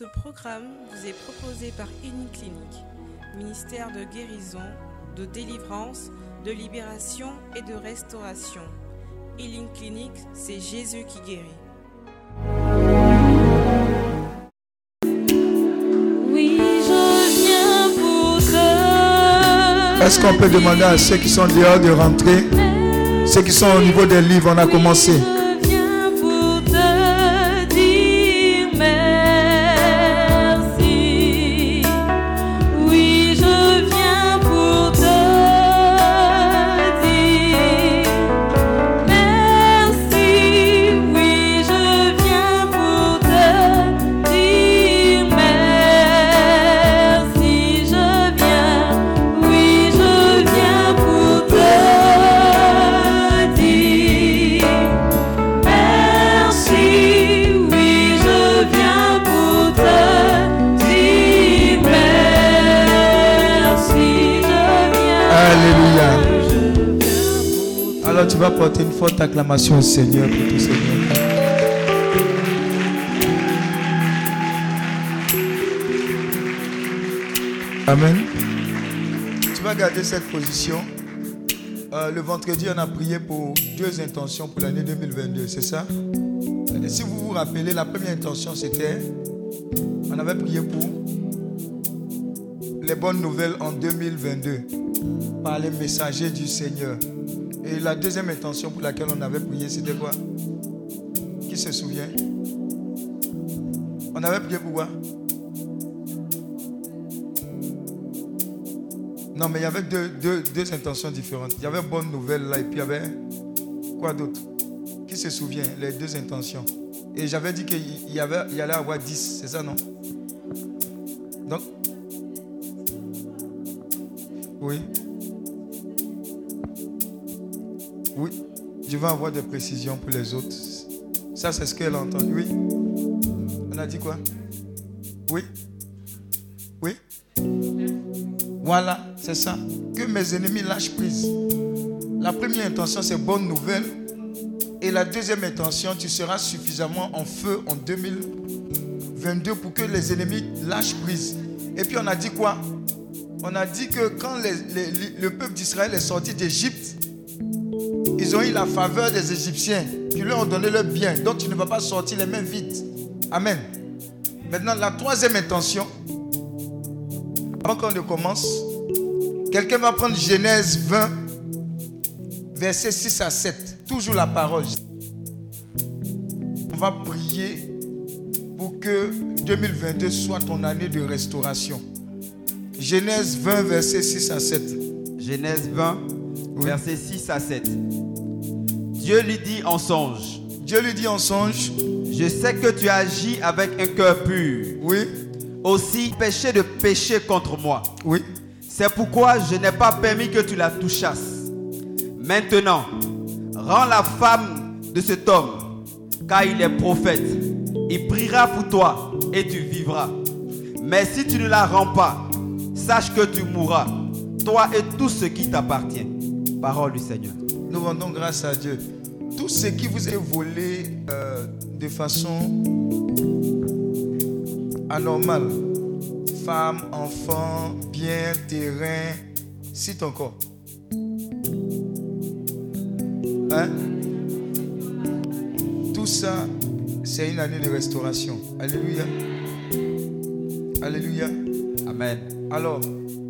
Ce programme vous est proposé par Clinique, ministère de guérison, de délivrance, de libération et de restauration. Healing Clinic, c'est Jésus qui guérit. Oui, je viens pour te. Est-ce qu'on peut demander à ceux qui sont dehors de rentrer? Ceux qui sont au niveau des livres, on a commencé. Forte acclamation au Seigneur pour tout Seigneur. Amen. Tu vas garder cette position. Euh, le vendredi, on a prié pour deux intentions pour l'année 2022, c'est ça? Si vous vous rappelez, la première intention, c'était, on avait prié pour les bonnes nouvelles en 2022 par les messagers du Seigneur. Et la deuxième intention pour laquelle on avait prié, c'était quoi? Qui se souvient? On avait prié pour quoi? Non, mais il y avait deux, deux- deux intentions différentes. Il y avait bonne nouvelle là, et puis il y avait quoi d'autre? Qui se souvient? Les deux intentions. Et j'avais dit qu'il y, avait, il y allait avoir 10, c'est ça, non? Donc, oui. Oui, je vais avoir des précisions pour les autres. Ça, c'est ce qu'elle a entendu. Oui. On a dit quoi? Oui. Oui. Voilà, c'est ça. Que mes ennemis lâchent prise. La première intention, c'est bonne nouvelle. Et la deuxième intention, tu seras suffisamment en feu en 2022 pour que les ennemis lâchent prise. Et puis on a dit quoi? On a dit que quand le peuple d'Israël est sorti d'Égypte, ils ont eu la faveur des Égyptiens qui leur ont donné leur bien. Donc tu ne vas pas sortir les mains vides. Amen. Maintenant, la troisième intention, avant qu'on ne commence, quelqu'un va prendre Genèse 20, versets 6 à 7. Toujours la parole. On va prier pour que 2022 soit ton année de restauration. Genèse 20, versets 6 à 7. Genèse 20, versets 6 à 7. Dieu lui dit en songe, Dieu lui dit en songe, je sais que tu agis avec un cœur pur, oui, aussi péché de pécher contre moi. oui, C'est pourquoi je n'ai pas permis que tu la touchasses. Maintenant, rends la femme de cet homme, car il est prophète. Il priera pour toi et tu vivras. Mais si tu ne la rends pas, sache que tu mourras, toi et tout ce qui t'appartient. Parole du Seigneur. Nous rendons grâce à Dieu. Tout ce qui vous est volé euh, de façon anormale, femmes, enfants, biens, terrain, cite encore. Hein? Tout ça, c'est une année de restauration. Alléluia. Alléluia. Amen. Alors,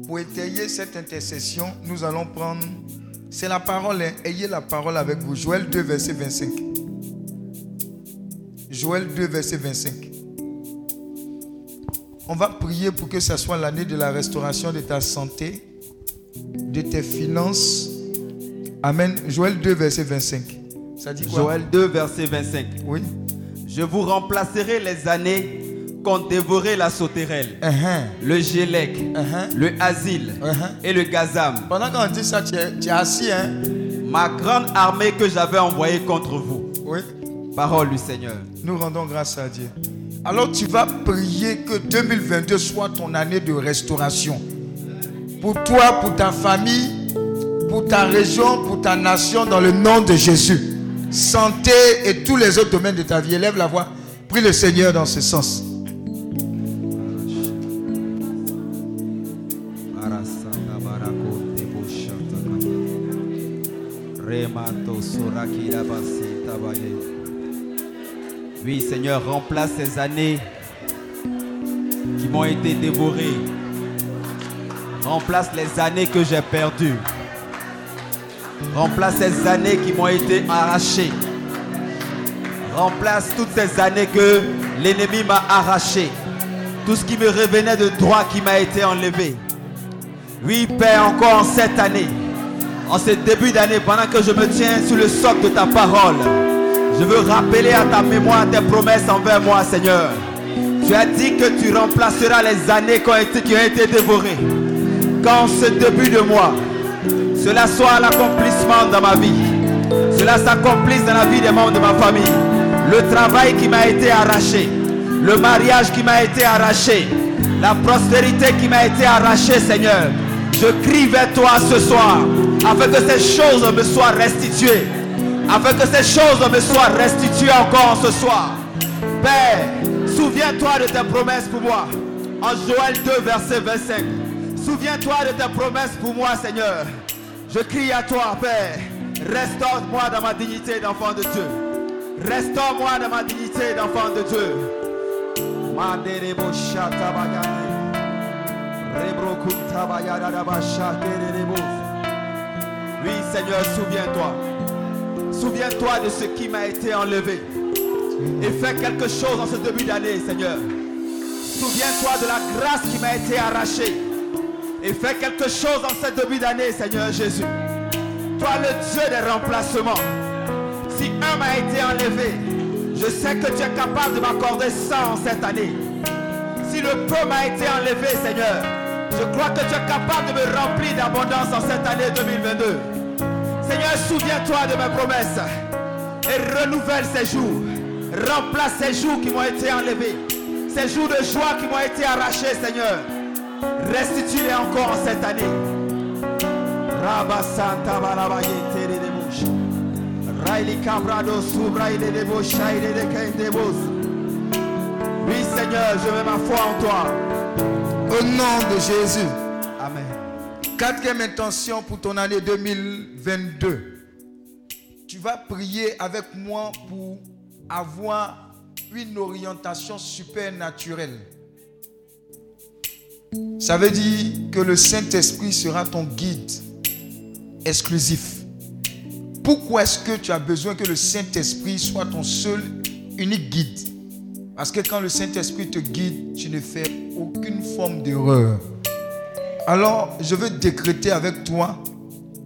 pour étayer cette intercession, nous allons prendre. C'est la parole, hein. ayez la parole avec vous. Joël 2, verset 25. Joël 2, verset 25. On va prier pour que ce soit l'année de la restauration de ta santé, de tes finances. Amen. Joël 2, verset 25. Ça dit quoi? Joël 2, verset 25. Oui. Je vous remplacerai les années qu'ont dévoré la sauterelle, Uh-huh. le gélec, Uh-huh. le asile Uh-huh. et le gazam. Pendant qu'on dit ça, tu es, tu es assis, hein Ma grande armée que j'avais envoyée contre vous. Oui. Parole du Seigneur. Nous rendons grâce à Dieu. Alors tu vas prier que 2022 soit ton année de restauration. Pour toi, pour ta famille, pour ta région, pour ta nation, dans le nom de Jésus. Santé et tous les autres domaines de ta vie. Élève la voix. Prie le Seigneur dans ce sens. Oui, Seigneur, remplace ces années qui m'ont été dévorées. Remplace les années que j'ai perdues. Remplace ces années qui m'ont été arrachées. Remplace toutes ces années que l'ennemi m'a arraché. Tout ce qui me revenait de droit qui m'a été enlevé. Oui, Père, encore en cette année, en ce début d'année, pendant que je me tiens sous le socle de ta parole, je veux rappeler à ta mémoire tes promesses envers moi, Seigneur. Tu as dit que tu remplaceras les années qui ont été, dévorées. Quand ce début de mois, cela soit l'accomplissement dans ma vie, cela s'accomplisse dans la vie des membres de ma famille. Le travail qui m'a été arraché, le mariage qui m'a été arraché, la prospérité qui m'a été arrachée, Seigneur. Je crie vers toi ce soir, afin que ces choses me soient restituées, afin que ces choses me soient restituées encore ce soir. Père, souviens-toi de tes promesses pour moi. En Joël 2, verset 25. Souviens-toi de tes promesses pour moi, Seigneur. Je crie à toi, Père. Restaure-moi dans ma dignité d'enfant de Dieu. Restaure-moi dans ma dignité d'enfant de Dieu. Oui, Seigneur, souviens-toi. Souviens-toi de ce qui m'a été enlevé. Et fais quelque chose en ce début d'année, Seigneur. Souviens-toi de la grâce qui m'a été arrachée. Et fais quelque chose en ce début d'année, Seigneur Jésus. Toi, le Dieu des remplacements. Si un m'a été enlevé, je sais que tu es capable de m'accorder ça en cette année. Si le peu m'a été enlevé, Seigneur, je crois que tu es capable de me remplir d'abondance en cette année 2022. Seigneur, souviens-toi de mes promesses et renouvelle ces jours. Remplace ces jours qui m'ont été enlevés. Ces jours de joie qui m'ont été arrachés, Seigneur. Restitue-les encore en cette année. Rabba Santa de. Raili Cabrado de. Oui, Seigneur, je mets ma foi en toi. Au nom de Jésus. Amen. Quatrième intention pour ton année 2022. Tu vas prier avec moi pour avoir une orientation supernaturelle. Ça veut dire que le Saint-Esprit sera ton guide exclusif. Pourquoi est-ce que tu as besoin que le Saint-Esprit soit ton seul, unique guide? Parce que quand le Saint-Esprit te guide, tu ne fais aucune forme d'erreur. Alors, je veux décréter avec toi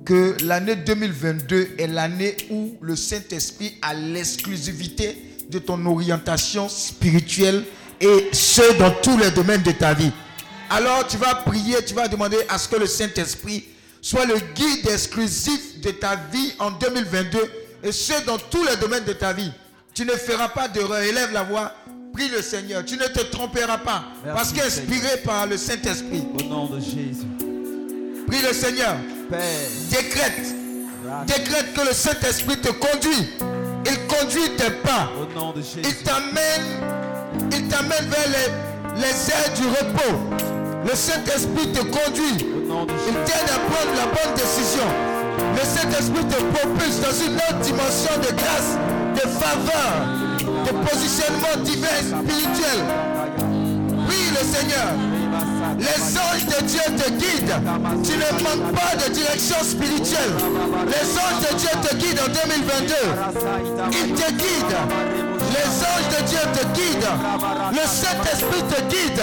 que l'année 2022 est l'année où le Saint-Esprit a l'exclusivité de ton orientation spirituelle et ce dans tous les domaines de ta vie. Alors tu vas prier, tu vas demander à ce que le Saint-Esprit soit le guide exclusif de ta vie en 2022 et ce dans tous les domaines de ta vie. Tu ne feras pas d'erreur. Élève la voix. Prie le Seigneur. Tu ne te tromperas pas. Merci, parce qu'inspiré par le Saint-Esprit. Au nom de Jésus. Prie le Seigneur. Père. Décrète. Décrète que le Saint-Esprit te conduit. Il conduit tes pas. Au nom de Il t'amène, il t'amène vers les, les airs du repos. Le Saint-Esprit te conduit. Il t'aide à prendre la bonne décision. Le Saint-Esprit te propulse dans une autre dimension de grâce, de faveur, de positionnement divin et spirituel. Oui, le Seigneur. Les anges de Dieu te guident. Tu ne manques pas de direction spirituelle. Les anges de Dieu te guident en 2022. Ils te guident. Les anges de Dieu te guident. Le Saint-Esprit te guide.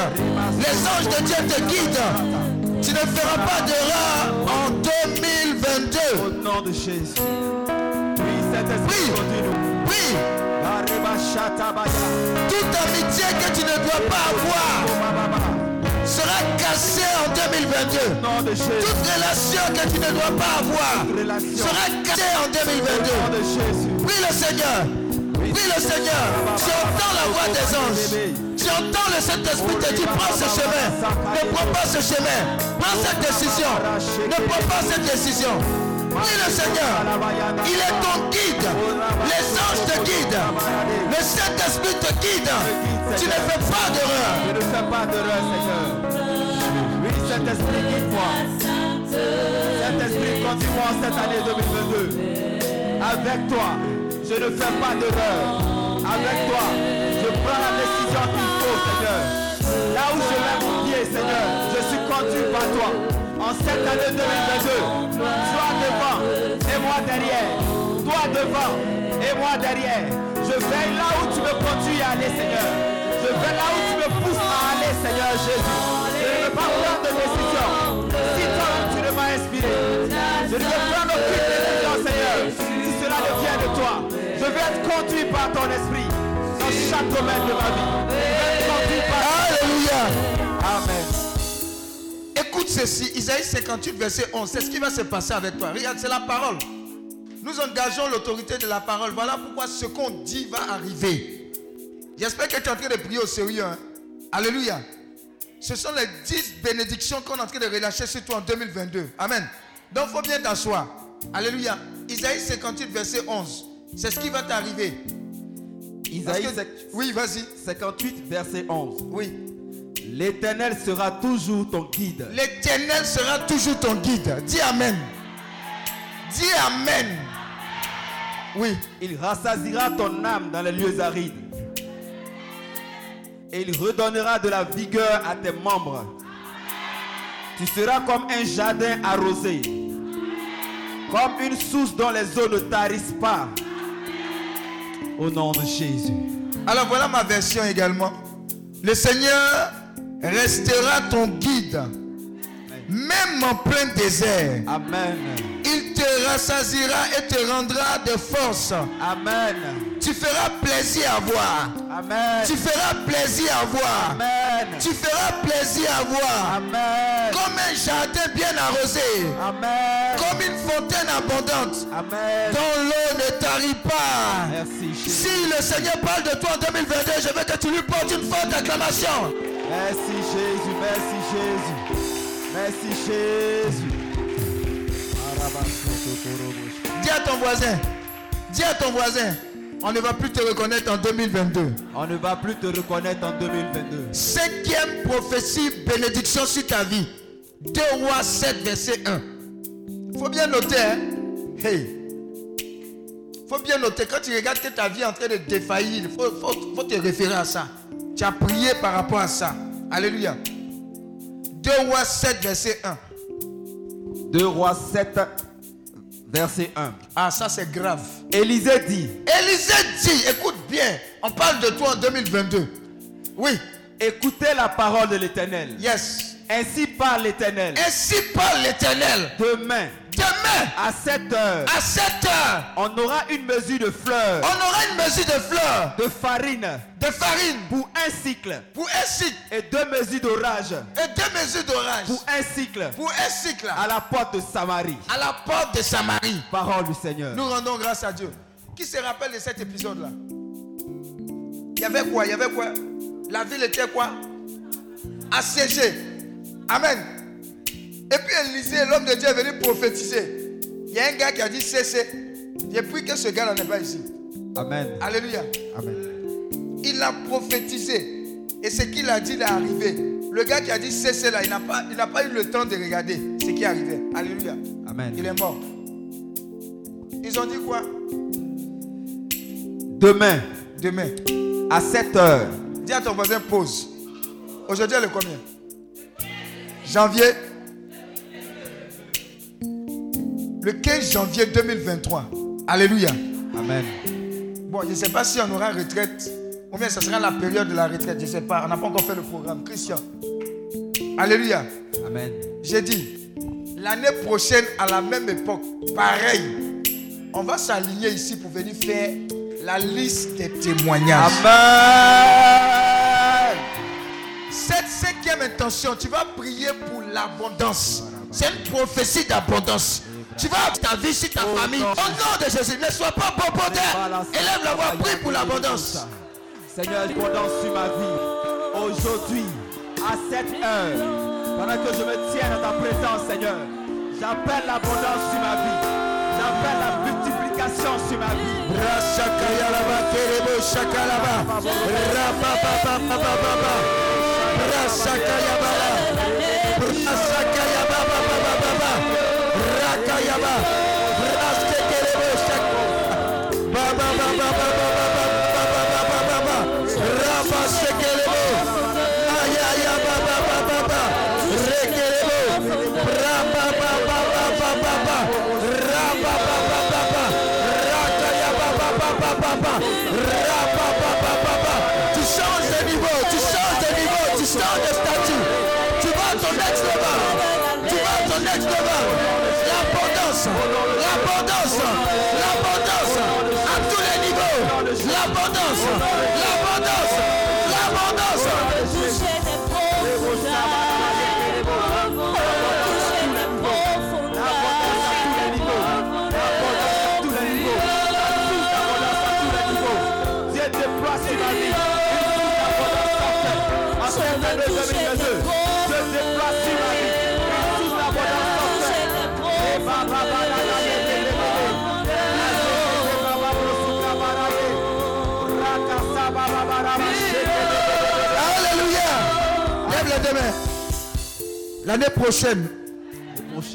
Les anges de Dieu te guident. Tu ne feras pas d'erreur en 2022. Au nom de Jésus. Oui, Saint-Esprit, Oui. Toute amitié que tu ne dois pas avoir sera cassée en 2022. Au nom de Jésus. Toute relation que tu ne dois pas avoir sera cassée en Au nom 2022. de Jésus. Prie le Seigneur. Prie le Seigneur. Tu entends la voix des anges. Tu entends le Saint-Esprit te dire prends ce chemin. Ne prends pas ce chemin. Prends cette décision. Ne prends pas cette décision. Prie le Seigneur. Il est ton guide. Les anges te guident. Le Saint-Esprit te guide. Tu ne fais pas d'erreur. Je ne fais pas d'erreur, Seigneur. Oui, Saint-Esprit, guide-moi. Saint-Esprit, conduis-moi en cette année 2022. Avec toi, je ne fais pas d'erreur. Avec toi, je prends la décision qu'il faut, Seigneur. Là où je mets mon pied, Seigneur, je suis conduit par toi. En cette année 2022, toi devant et moi derrière. Toi devant et moi derrière. Je vais là où tu me conduis à aller, Seigneur. Je vais là où tu me pousses à aller, Seigneur Jésus. Je ne veux pas prendre de décision. Si toi tu ne m'as inspiré, je ne veux prendre aucune décision, Seigneur. Si cela ne vient de toi, je vais être conduit par ton esprit dans chaque domaine de ma vie. Écoute ceci, Isaïe 58, verset 11. C'est ce qui va se passer avec toi. Regarde, c'est la parole. Nous engageons l'autorité de la parole. Voilà pourquoi ce qu'on dit va arriver. J'espère que tu es en train de prier au sérieux. hein. Alléluia. Ce sont les 10 bénédictions qu'on est en train de relâcher sur toi en 2022. Amen. Donc il faut bien t'asseoir. Alléluia. Isaïe 58, verset 11. C'est ce qui va t'arriver. Isaïe que- Oui, vas-y. 58, verset 11. Oui. L'Éternel sera toujours ton guide. L'éternel sera toujours ton guide. Dis Amen. Dis Amen. Oui. Il rassasira ton âme dans les lieux arides. Et il redonnera de la vigueur à tes membres. Tu seras comme un jardin arrosé, comme une source dont les eaux ne tarissent pas. Au nom de Jésus. Alors voilà ma version également. Le Seigneur restera ton guide, même en plein désert. Amen. Il te rassasira et te rendra de force. Amen. Tu feras plaisir à voir. Amen. Tu feras plaisir à voir. Amen. Tu feras plaisir à voir. Amen. Comme un jardin bien arrosé. Amen. Comme une fontaine abondante. Amen. Dont l'eau ne tarit pas. Merci. Si le Seigneur parle de toi en 2022, je veux que tu lui portes une forte acclamation. Merci Jésus, merci Jésus. Merci Jésus. Dis à ton voisin, dis à ton voisin, on ne va plus te reconnaître en 2022. On ne va plus te reconnaître en 2022. Cinquième prophétie, bénédiction sur ta vie. 2 rois 7, verset 1. Faut bien noter, hein. Hey. Faut bien noter, quand tu regardes que ta vie est en train de défaillir, il faut, faut- faut te référer à ça. Tu as prié par rapport à ça. Alléluia. 2 rois 7, verset 1. 2 Rois 7, verset 1. Ah, ça c'est grave. Élisée dit, Élisée dit, écoute bien, on parle de toi en 2022. Oui, écoutez la parole de l'Éternel. yes. Ainsi parle l'Éternel. Ainsi parle l'Éternel. Demain, Demain, à 7 heures, à 7 heures, on aura une mesure de fleurs, on aura une mesure de fleurs, de farine, de farine. Pour un cycle, pour un cycle. Et deux mesures d'orage, et deux mesures d'orage. Pour un cycle, pour un cycle. À la porte de Samarie. à la porte de Samarie. Parole du Seigneur. Nous rendons grâce à Dieu. Qui se rappelle de cet épisode-là? Il y avait quoi? Il y avait quoi? La ville était quoi? Assiégée. Amen. Et puis Élisée, l'homme de Dieu, est venu prophétiser. Il y a un gars qui a dit cessez. Depuis que ce gars-là n'est pas ici. Amen. Alléluia. Amen. Il a prophétisé. Et ce qu'il a dit est arrivé. Le gars qui a dit cessez là, il n'a pas, il pas eu le temps de regarder ce qui est arrivé. Alléluia. Amen. Il est mort. Ils ont dit quoi? Demain, Demain. à 7 heures, Dis à ton voisin pause. Aujourd'hui, elle est combien? Janvier. Le 15 janvier 2023. Alléluia. Amen. Bon, je ne sais pas si on aura retraite ou bien ce sera la période de la retraite. Je ne sais pas. On n'a pas encore fait le programme. Christian. Alléluia. Amen. J'ai dit, l'année prochaine, à la même époque, pareil, on va s'aligner ici pour venir faire la liste des témoignages. Amen. Cette cinquième intention, tu vas prier pour l'abondance. C'est une prophétie d'abondance. Tu vas ta vie sur ta famille. Au nom de Jésus, ne sois pas popodère. Élève la voix, prie pour l'abondance. Seigneur, abondance sur ma vie. Aujourd'hui, à cette heure, pendant que je me tiens dans ta présence, Seigneur, j'appelle l'abondance sur ma vie. J'appelle la multiplication sur ma vie. Rasakayalaba, terebo, shakalaba. Rapapapapapapa. Tu changes de niveau, tu changes de niveau, tu changes de. Tu vas ton next level. Tu vas ton level. L'abondance, l'abondance. L'année prochaine,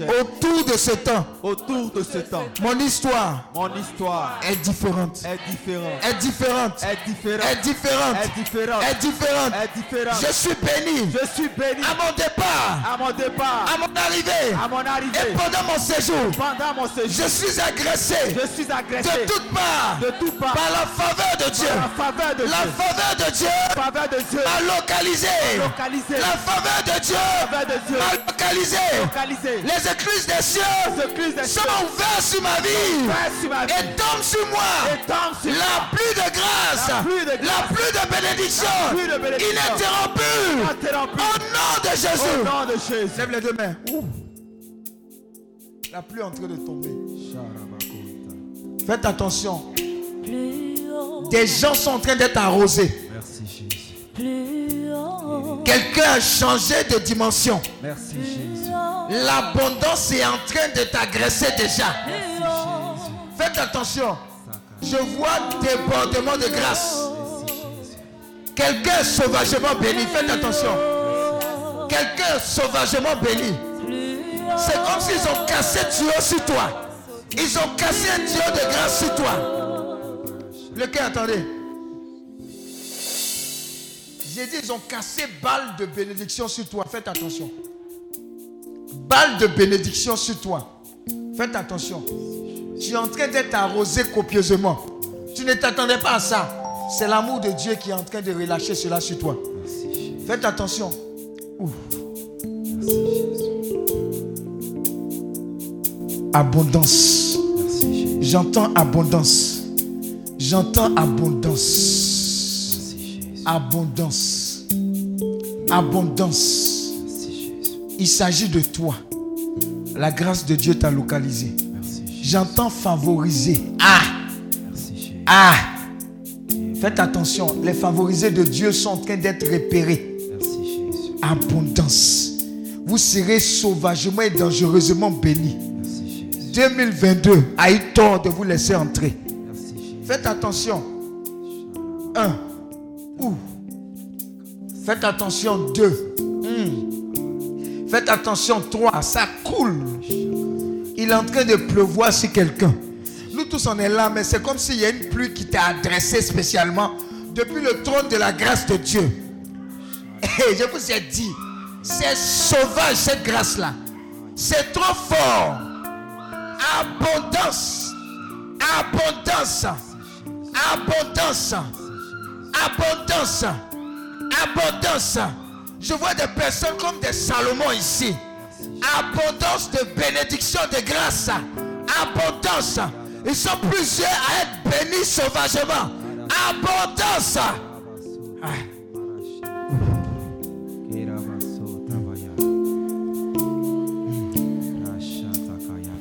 Prochain. autour de ce temps, Autour de ce temps, mon histoire mon histoire est différente. est différente. Est différente. Est différente. Est différente. Est différente. Est différente. Est différente. Je suis béni Je suis béni à mon départ, à mon départ, à mon arrivée à mon et arrivée, pendant mon séjour. pendant mon séjour. Je suis agressé Je suis agressé de toutes parts de toutes parts par la faveur de Dieu. par la faveur de La Dieu. faveur de Dieu La faveur de Dieu m'a localisé. localisé. La faveur de Dieu La faveur de Dieu m'a localisé. localisé. Les écluses des cieux sont cieux ouvertes sur ma vie Frère sur ma vie. et tombent sur moi. Et tombe sur La moi. pluie de grâce, La pluie de grâce. la pluie de bénédiction, ininterrompue, Interrompu. au nom de Au Jésus. nom de Jésus. Lève les deux mains. La pluie est en train de tomber. Faites attention. Plus haut, Des gens sont en train d'être arrosés. Merci Jésus. Quelqu'un a changé de dimension. Merci Jésus. L'abondance est en train de t'agresser déjà. Faites attention. Je vois débordement de grâce. Quelqu'un sauvagement béni. Faites attention. Quelqu'un sauvagement béni. C'est comme s'ils ont cassé tuyau sur toi. Ils ont cassé un tuyau de grâce sur toi. Lequel, attendez. J'ai dit, ils ont cassé balle de bénédiction sur toi. Faites attention. Balle de bénédiction sur toi. Faites attention. Tu es en train d'être arrosé copieusement. Tu ne t'attendais pas à ça. C'est l'amour de Dieu qui est en train de relâcher cela sur toi. Faites attention. Abondance. J'entends abondance. J'entends abondance. Abondance. Abondance. Il s'agit de toi. La grâce de Dieu t'a localisé. J'entends favoriser. Ah! Ah! Faites attention, les favorisés de Dieu sont en train d'être repérés. Abondance. Vous serez sauvagement et dangereusement bénis. 2022 a eu tort de vous laisser entrer. Faites attention. Un. Ouh. Faites attention. Deux. Hmm. Faites attention. Trois. Ça coule. Il est en train de pleuvoir sur quelqu'un. Nous tous on est là, mais c'est comme s'il y a une pluie qui t'a adressé spécialement depuis le trône de la grâce de Dieu. Et je vous ai dit, c'est sauvage cette grâce-là. C'est trop fort. Abondance. Abondance. Abondance. Abondance. Abondance. Je vois des personnes comme des Salomon ici. Abondance de bénédiction, de grâce. Abondance. Ils sont plusieurs à être bénis sauvagement. Abondance. Ah.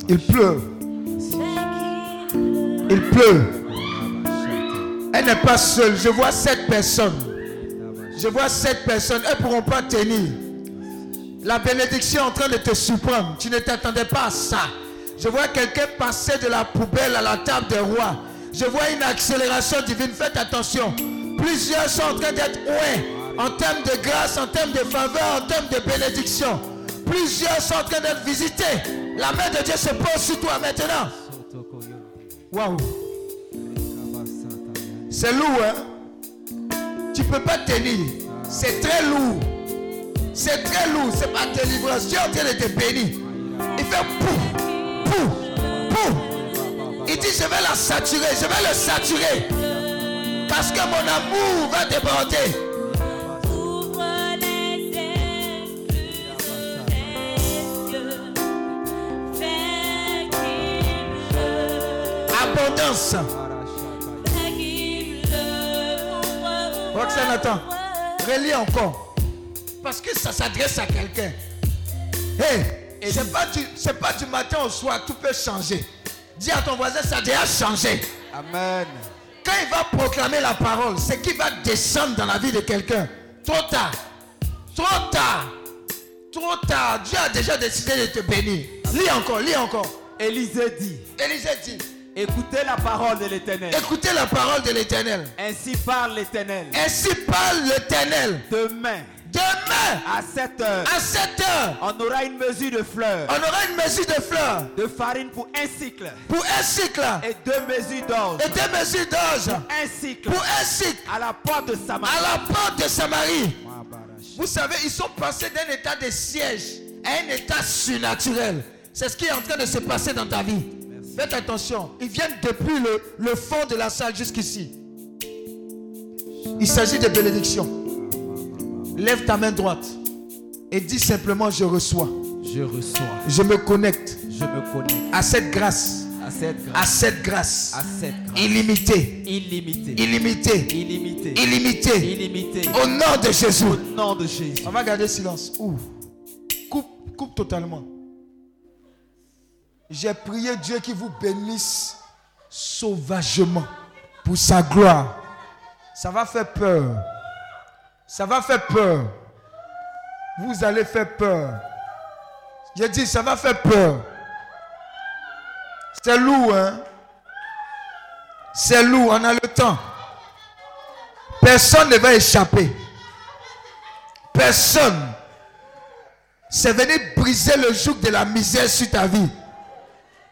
Il pleut. Il pleut. Elle n'est pas seule. Je vois sept personnes. Je vois sept personnes. Elles ne pourront pas tenir. La bénédiction est en train de te surprendre. Tu ne t'attendais pas à ça. Je vois quelqu'un passer de la poubelle à la table des rois. Je vois une accélération divine. Faites attention. Plusieurs sont en train d'être ouais en termes de grâce, en termes de faveur, en termes de bénédiction. Plusieurs sont en train d'être visités. La main de Dieu se pose sur toi maintenant. Waouh. C'est lourd, hein? Tu ne peux pas tenir. C'est très lourd. C'est très lourd. C'est pas délivrance. Dieu est en train de te bénir. Il fait pouf, pouf, pouf. Il dit je vais la saturer. Je vais le saturer. Parce que mon amour va déborder. Abondance. Attends. Relis encore. Parce que ça s'adresse à quelqu'un. Hey, c'est pas, du, c'est pas du matin au soir, tout peut changer. Dis à ton voisin, ça a déjà changé. Amen. Quand il va proclamer la parole, c'est qu'il va descendre dans la vie de quelqu'un. Trop tard. Trop tard. Trop tard. Dieu a déjà décidé de te bénir. Lis encore, lis encore. Élisée dit, Élisée dit, écoutez la parole de l'Éternel. écoutez la parole de l'Éternel. Ainsi parle l'Éternel. Ainsi parle l'Éternel. Demain, Demain, à 7 heures, à 7 heures, on aura une mesure de fleurs, on aura une mesure de fleurs de farine pour un cycle pour un cycle et deux mesures d'orge. et deux mesures d'orge Un cycle pour un cycle à la porte de Samarie. à la porte de Samarie. Vous savez, ils sont passés d'un état de siège à un état surnaturel. C'est ce qui est en train de se passer dans ta vie. Faites attention. Ils viennent depuis le, le fond de la salle jusqu'ici. Il s'agit de bénédiction. Lève ta main droite et dis simplement je reçois. Je reçois, Je me connecte je me connecte à cette grâce. à cette À grâce, cette grâce. à cette grâce Illimitée. illimitée, Illimitée. illimitée, Illimitée. illimitée. Au nom de Jésus. Au nom de Jésus. On va garder silence. Ouvre. Coupe, coupe totalement. J'ai prié Dieu qui vous bénisse sauvagement pour sa gloire. Ça va faire peur. Ça va faire peur. Vous allez faire peur. J'ai dit, ça va faire peur. C'est lourd, hein? C'est lourd, on a le temps. Personne ne va échapper. Personne. C'est venu briser le joug de la misère sur ta vie.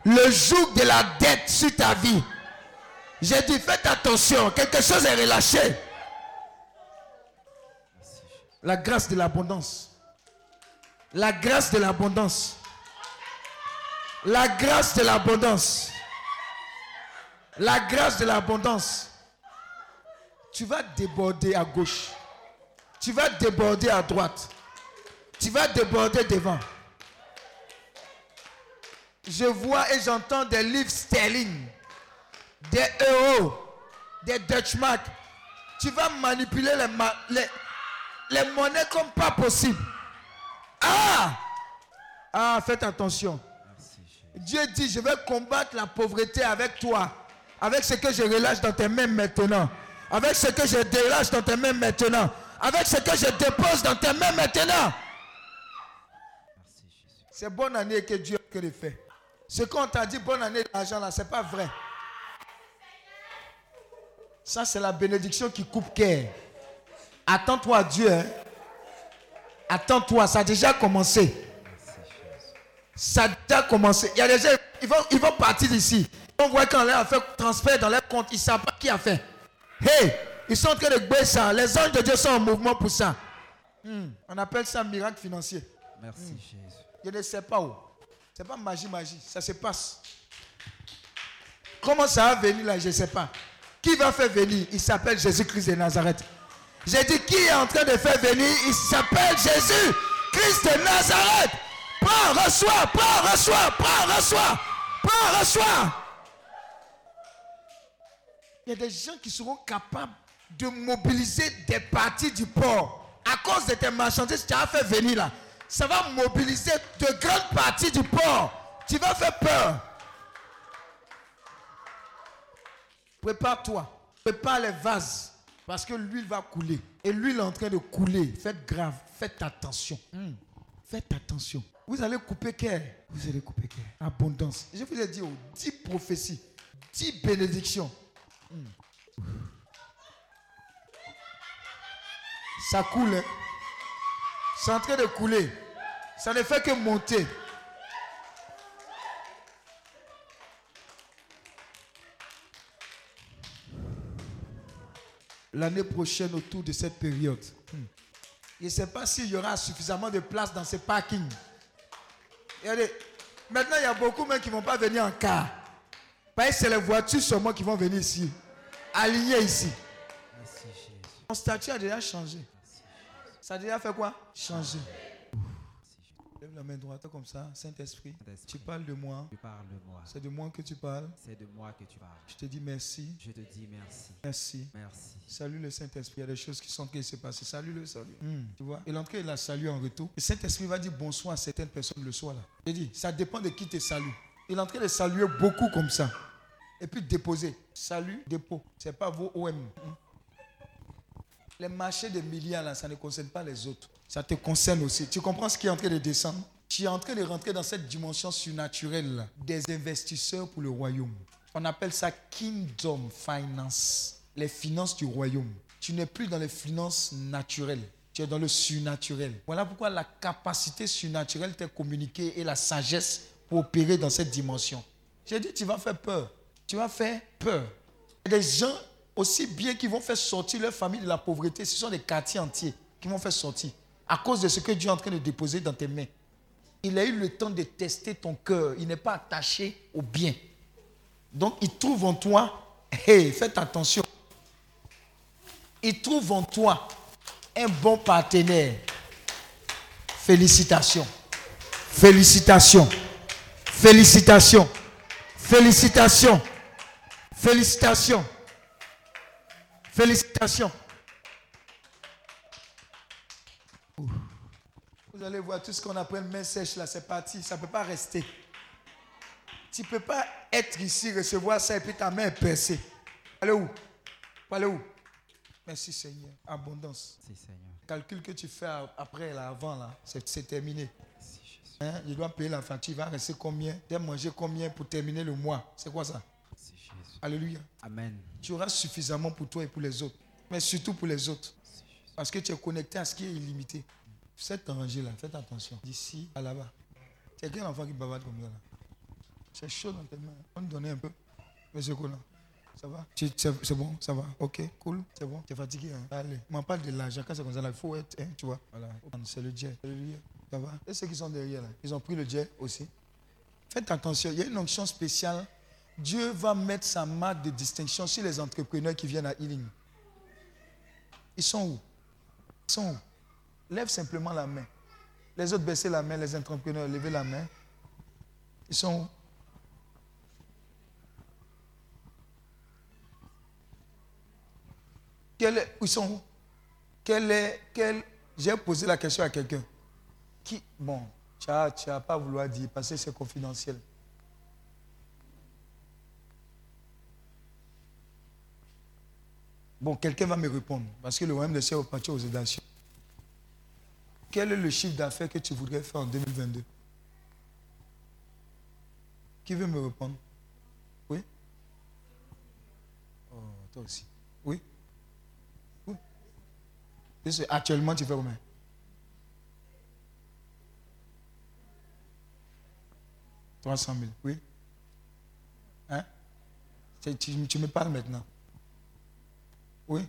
Le joug de la dette sur ta vie. J'ai dit, faites attention, quelque chose est relâché. La grâce de l'abondance. La grâce de l'abondance. La grâce de l'abondance. La grâce de l'abondance. Tu vas déborder à gauche. Tu vas déborder à droite. Tu vas déborder devant. Je vois et j'entends des livres sterling, des euros, des Dutch marks. Tu vas manipuler les, les, les monnaies comme pas possible. Ah! Ah, faites attention. Dieu dit, je vais combattre la pauvreté avec toi. Avec ce que je relâche dans tes mains maintenant. Avec ce que je relâche dans tes mains maintenant. Avec ce que je dépose dans tes mains maintenant. C'est bonne année que Dieu a fait. Ce qu'on t'a dit, bonne année d'argent là, c'est pas vrai. Ça, c'est la bénédiction qui coupe cœur. Attends-toi à Dieu. hein. Attends-toi, ça a déjà commencé. Ça a déjà commencé. Il y a des gens, ils vont, ils vont partir d'ici. On voit quand leur a fait transfert dans leur compte, ils ne savent pas qui a fait. Hey, ils sont en train de baisser ça. Les anges de Dieu sont en mouvement pour ça. Hmm, On appelle ça miracle financier. Merci Jésus. Je ne sais pas où. C'est pas magie, magie. Ça se passe. Comment ça va venir là, je ne sais pas. Qui va faire venir? Il s'appelle Jésus-Christ de Nazareth. J'ai dit qui est en train de faire venir? Il s'appelle Jésus-Christ de Nazareth. Prends, reçois, prends, reçois, prends, reçois, prends, reçois. Il y a des gens qui seront capables de mobiliser des parties du port à cause de tes marchandises que tu as fait venir là. Ça va mobiliser de grandes parties du port. Tu vas faire peur. Prépare-toi. Prépare les vases. Parce que l'huile va couler. Et l'huile est en train de couler. Faites grave. Faites attention. Hmm. Faites attention. Vous allez couper cœur. Vous allez couper cœur. Abondance. Je vous ai dit, oh, 10 prophéties. 10 bénédictions. Hmm. Ça coule. hein. C'est en train de couler. Ça ne fait que monter. L'année prochaine, autour de cette période, je ne sais pas s'il y aura suffisamment de place dans ce parking. Regardez, maintenant, il y a beaucoup même qui ne vont pas venir en car. Parce que c'est les voitures seulement qui vont venir ici. Alignées ici. Mon statut a déjà changé. Ça a déjà fait quoi? Changer. Lève la main droite comme ça. Saint-Esprit, Saint-Esprit. tu parles de moi. Tu parles de moi. C'est de moi que tu parles. C'est de moi que tu parles. Je te dis merci. Je te dis merci. Merci. Merci. Salue le Saint-Esprit. Il y a des choses qui sont de se passer. Salue le salut. Hmm, tu vois? Il est en train de la saluer en retour. Le Saint-Esprit va dire bonsoir à certaines personnes le soir. là. Je dis, ça dépend de qui te salue. Il est en train de saluer beaucoup comme ça. Et puis déposer. Salut, dépôt. Ce n'est pas vos OM. Les marchés des milliards, là, ça ne concerne pas les autres. Ça te concerne aussi. Tu comprends ce qui est en train de descendre? Tu es en train de rentrer dans cette dimension surnaturelle des investisseurs pour le royaume. On appelle ça Kingdom Finance. Les finances du royaume. Tu n'es plus dans les finances naturelles. Tu es dans le surnaturel. Voilà pourquoi la capacité surnaturelle t'est communiquée et la sagesse pour opérer dans cette dimension. J'ai dit, tu vas faire peur. Tu vas faire peur. Des gens aussi bien qui vont faire sortir leur famille de la pauvreté. Ce sont des quartiers entiers qui vont faire sortir à cause de ce que Dieu est en train de déposer dans tes mains. Il a eu le temps de tester ton cœur. Il n'est pas attaché au bien. Donc, il trouve en toi, hey, faites attention. Il trouve en toi un bon partenaire. Félicitations. Félicitations. Félicitations. Félicitations. Félicitations. Félicitations. Ouh. Vous allez voir tout ce qu'on appelle main sèche là, c'est parti. Ça ne peut pas rester. Tu ne peux pas être ici, recevoir ça et puis ta main est percée. Allez où Allez où Merci Seigneur. Abondance. Merci Seigneur. Calcul que tu fais après, là, avant, là, c'est terminé. Merci Jésus. Hein? Je dois payer la facture. Il va rester combien? Tu as mangé combien pour terminer le mois? C'est quoi ça? Alléluia. Amen. Tu auras suffisamment pour toi et pour les autres. Mais surtout pour les autres. Parce que tu es connecté à ce qui est illimité. Cette rangée là, faites attention. D'ici à là-bas. C'est quel enfant qui bavarde comme ça là? C'est chaud dans tes mains. On te donne un peu. Monsieur Conan. Ça va? C'est c'est bon? Ça va? Ok, cool. C'est bon? Tu es fatigué hein? Allez. On parle de l'argent. Quand c'est comme ça, là, il faut être. hein, tu vois Voilà. C'est le jet. Alléluia. Ça va? Et ceux qui sont derrière là Ils ont pris le jet aussi. Faites attention. Il y a une onction spéciale. Dieu va mettre sa marque de distinction sur les entrepreneurs qui viennent à Healing. Ils sont où? Ils sont où? Lève simplement la main. Les autres baissez la main, les entrepreneurs levez la main. Ils sont où? Ils sont où? Quel est. Quel, J'ai posé la question à quelqu'un. Qui Bon, tu n'as pas vouloir dire parce que c'est confidentiel. Bon, quelqu'un va me répondre parce que le royaume de ciel est parti aux audacieux. Quel est le chiffre d'affaires que tu voudrais faire en 2022 Qui veut me répondre? Oui? Oh, toi aussi. Oui? Oui? Actuellement, tu fais combien « 300 000, oui. Hein? Tu me parles maintenant. Oui.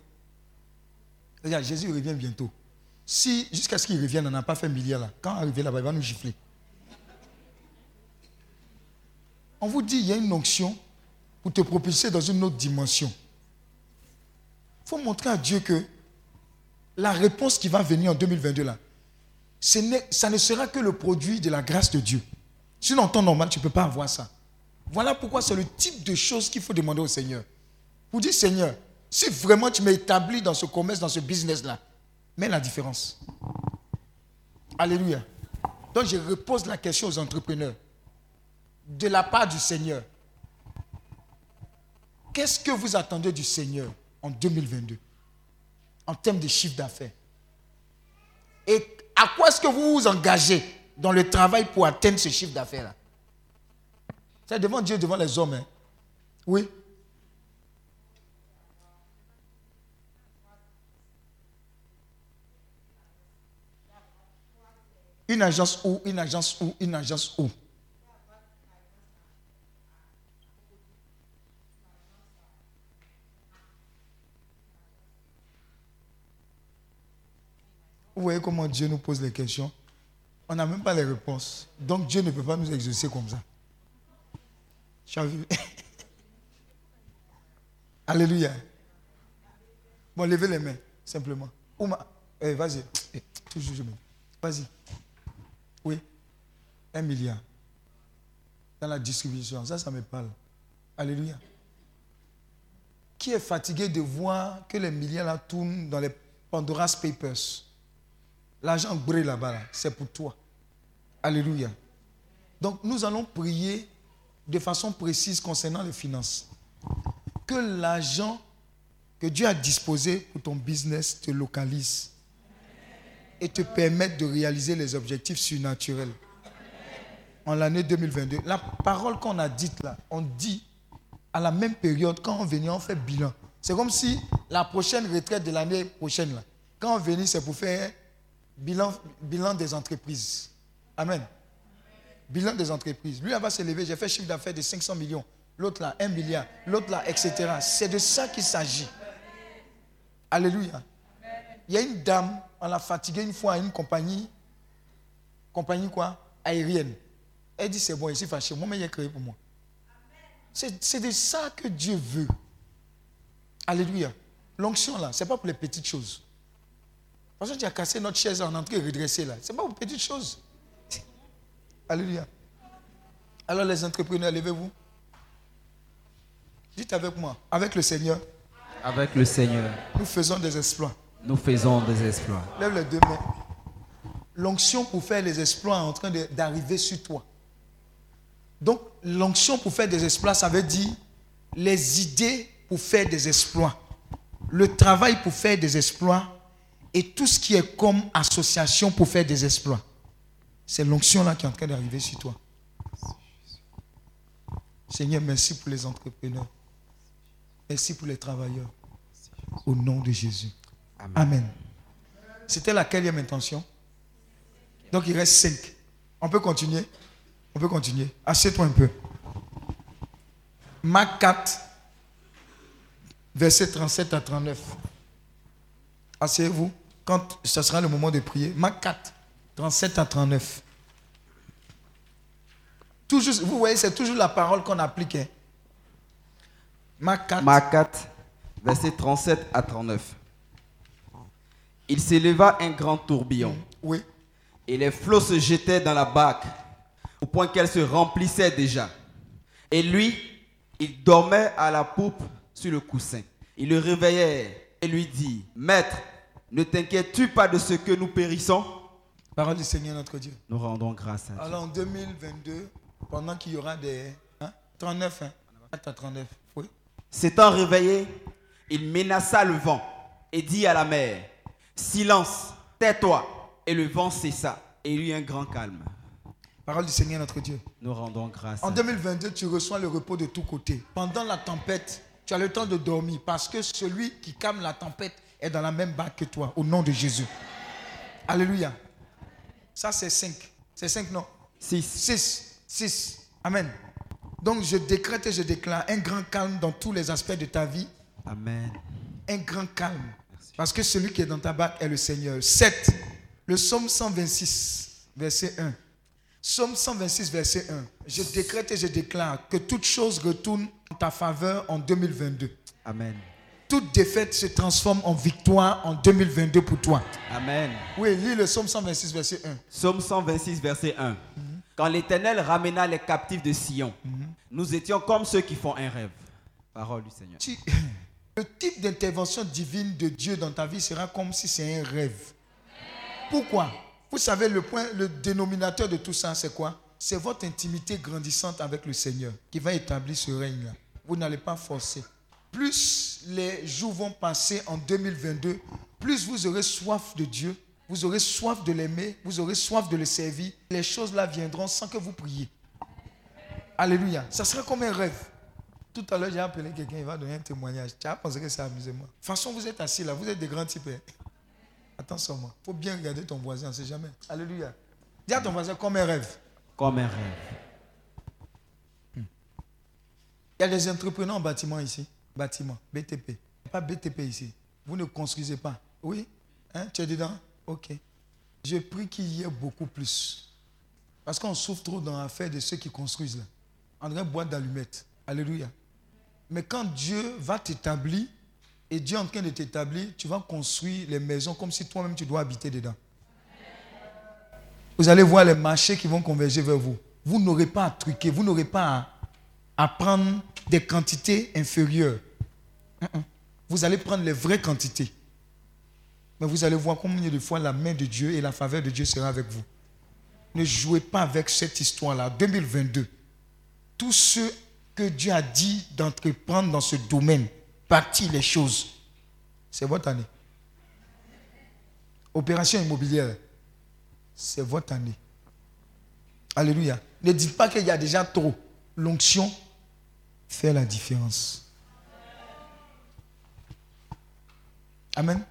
Regarde, Jésus revient bientôt. Si, jusqu'à ce qu'il revienne, on n'a pas fait milliard là. Quand il revient là-bas, il va nous gifler. On vous dit, il y a une onction pour te propulser dans une autre dimension. Il faut montrer à Dieu que la réponse qui va venir en 2022 là, ça ne sera que le produit de la grâce de Dieu. Sinon, en temps normal, tu ne peux pas avoir ça. Voilà pourquoi c'est le type de choses qu'il faut demander au Seigneur. Vous dites, Seigneur, si vraiment tu m'établis dans ce commerce, dans ce business-là, mets la différence. Alléluia. Donc je repose la question aux entrepreneurs. De la part du Seigneur, qu'est-ce que vous attendez du Seigneur en 2022 en termes de chiffre d'affaires? Et à quoi est-ce que vous vous engagez dans le travail pour atteindre ce chiffre d'affaires-là? C'est devant Dieu, devant les hommes. hein. Oui. Une agence où, une agence où, une agence où. Vous voyez comment Dieu nous pose les questions? On n'a même pas les réponses. Donc Dieu ne peut pas nous exaucer comme ça. Tu vu Alléluia. Bon, levez les mains, simplement. Eh, vas-y. Eh, Vas-y. Un milliard. Dans la distribution. Ça, ça me parle. Alléluia. Qui est fatigué de voir que les milliards là tournent dans les Pandora's Papers? L'argent brûle là-bas, là, c'est pour toi. Alléluia. Donc nous allons prier de façon précise concernant les finances. Que l'argent que Dieu a disposé pour ton business te localise et te permette de réaliser les objectifs surnaturels en l'année 2022. La parole qu'on a dite là, on dit à la même période, quand on venait, on fait bilan. C'est comme si la prochaine retraite de l'année prochaine, là, quand on venait, c'est pour faire bilan, bilan des entreprises. Amen. Bilan des entreprises. Lui, elle va se lever, j'ai fait chiffre d'affaires de 500 millions. L'autre là, 1 milliard. L'autre là, etc. C'est de ça qu'il s'agit. Alléluia. Il y a une dame, on l'a fatiguée une fois à une compagnie, compagnie quoi? Aérienne. Elle dit c'est bon, je suis fâché. Moi, mais il a créé pour moi. C'est de ça que Dieu veut. Alléluia. L'onction là, ce n'est pas pour les petites choses. Parce que tu as cassé notre chaise en entrée et redressé là. Ce n'est pas pour les petites choses. Alléluia. Alors les entrepreneurs, levez-vous. Dites avec moi, avec le Seigneur, Avec le Seigneur, nous faisons des exploits. nous faisons des exploits. Lève les deux mains. L'onction pour faire les exploits est en train d'arriver sur toi. Donc, l'onction pour faire des exploits, ça veut dire les idées pour faire des exploits, le travail pour faire des exploits et tout ce qui est comme association pour faire des exploits. C'est l'onction là qui est en train d'arriver sur toi. Seigneur, merci pour les entrepreneurs. Merci pour les travailleurs. Au nom de Jésus. Amen. C'était la quatrième intention. Donc il reste cinq. On peut continuer On peut continuer. Assieds-toi un peu. Marc 4, verset 37 à 39. Asseyez-vous quand ce sera le moment de prier. Marc 4, 37 à 39. Toujours, vous voyez, c'est toujours la parole qu'on applique. hein. Marc 4, Marc 4, versets 37 à 39. Il s'éleva un grand tourbillon, oui. et les flots se jetaient dans la barque, au point qu'elle se remplissait déjà. Et lui, il dormait à la poupe sur le coussin. Il le réveillait et lui dit, Maître, ne t'inquiètes-tu pas de ce que nous périssons? Parole du Seigneur notre Dieu. Nous rendons grâce à Dieu. Alors en 2022, pendant qu'il y aura des. hein, 39, hein, attends, 39, oui. S'étant réveillé, il menaça le vent et dit à la mer, Silence, tais-toi. Et le vent cessa et il y eut un grand calme. Parole du Seigneur notre Dieu. Nous rendons grâce En Dieu. 2022, tu reçois le repos de tous côtés. Pendant la tempête, tu as le temps de dormir parce que celui qui calme la tempête est dans la même barque que toi, au nom de Jésus. Alléluia. Ça, c'est 5. C'est 5, non? 6. 6. 6. Amen. Donc, je décrète et je déclare un grand calme dans tous les aspects de ta vie. Amen. un grand calme. Parce que celui qui est dans ta barque est le Seigneur. 7. Le psaume 126, verset 1. Psaume 126, verset 1. Je décrète et je déclare que toute chose retourne en ta faveur en 2022. Amen. Toute défaite se transforme en victoire en 2022 pour toi. Amen. Oui, lis le psaume 126, verset 1. Psaume 126, verset 1. Quand l'Éternel ramena les captifs de Sion, nous étions comme ceux qui font un rêve. Parole du Seigneur. Tu- Le type d'intervention divine de Dieu dans ta vie sera comme si c'est un rêve. Pourquoi? Vous savez, le point, le dénominateur de tout ça, c'est quoi? C'est votre intimité grandissante avec le Seigneur qui va établir ce règne-là. Vous n'allez pas forcer. Plus les jours vont passer en 2022, plus vous aurez soif de Dieu, vous aurez soif de l'aimer, vous aurez soif de le servir. Les choses là viendront sans que vous priez. Alléluia. Ça sera comme un rêve. Tout à l'heure, j'ai appelé quelqu'un, il va donner un témoignage. Tu as pensé que c'est amusement. De toute façon, vous êtes assis là, vous êtes des grands types. Attention, moi. Il faut bien regarder ton voisin, on ne sait jamais. Alléluia. Dis à ton voisin comme un rêve. Comme un rêve. Il y a des entrepreneurs en bâtiment ici. Bâtiment, BTP. Pas BTP ici. Vous ne construisez pas. Oui? Hein? Tu es dedans? Ok. Je prie qu'il y ait beaucoup plus. Parce qu'on souffre trop dans l'affaire de ceux qui construisent là. On dirait boîte d'allumettes. Alléluia. Mais quand Dieu va t'établir, et Dieu est en train de t'établir, tu vas construire les maisons comme si toi-même tu dois habiter dedans. Vous allez voir les marchés qui vont converger vers vous. Vous n'aurez pas à truquer, vous n'aurez pas à, prendre des quantités inférieures. Mm-mm. Vous allez prendre les vraies quantités. Mais vous allez voir combien de fois la main de Dieu et la faveur de Dieu sera avec vous. Ne jouez pas avec cette histoire-là. 2022. Tout ce que Dieu a dit d'entreprendre dans ce domaine, partir les choses, c'est votre année. Opération immobilière, c'est votre année. Alléluia. Ne dites pas qu'il y a déjà trop. L'onction fait la différence. Amen.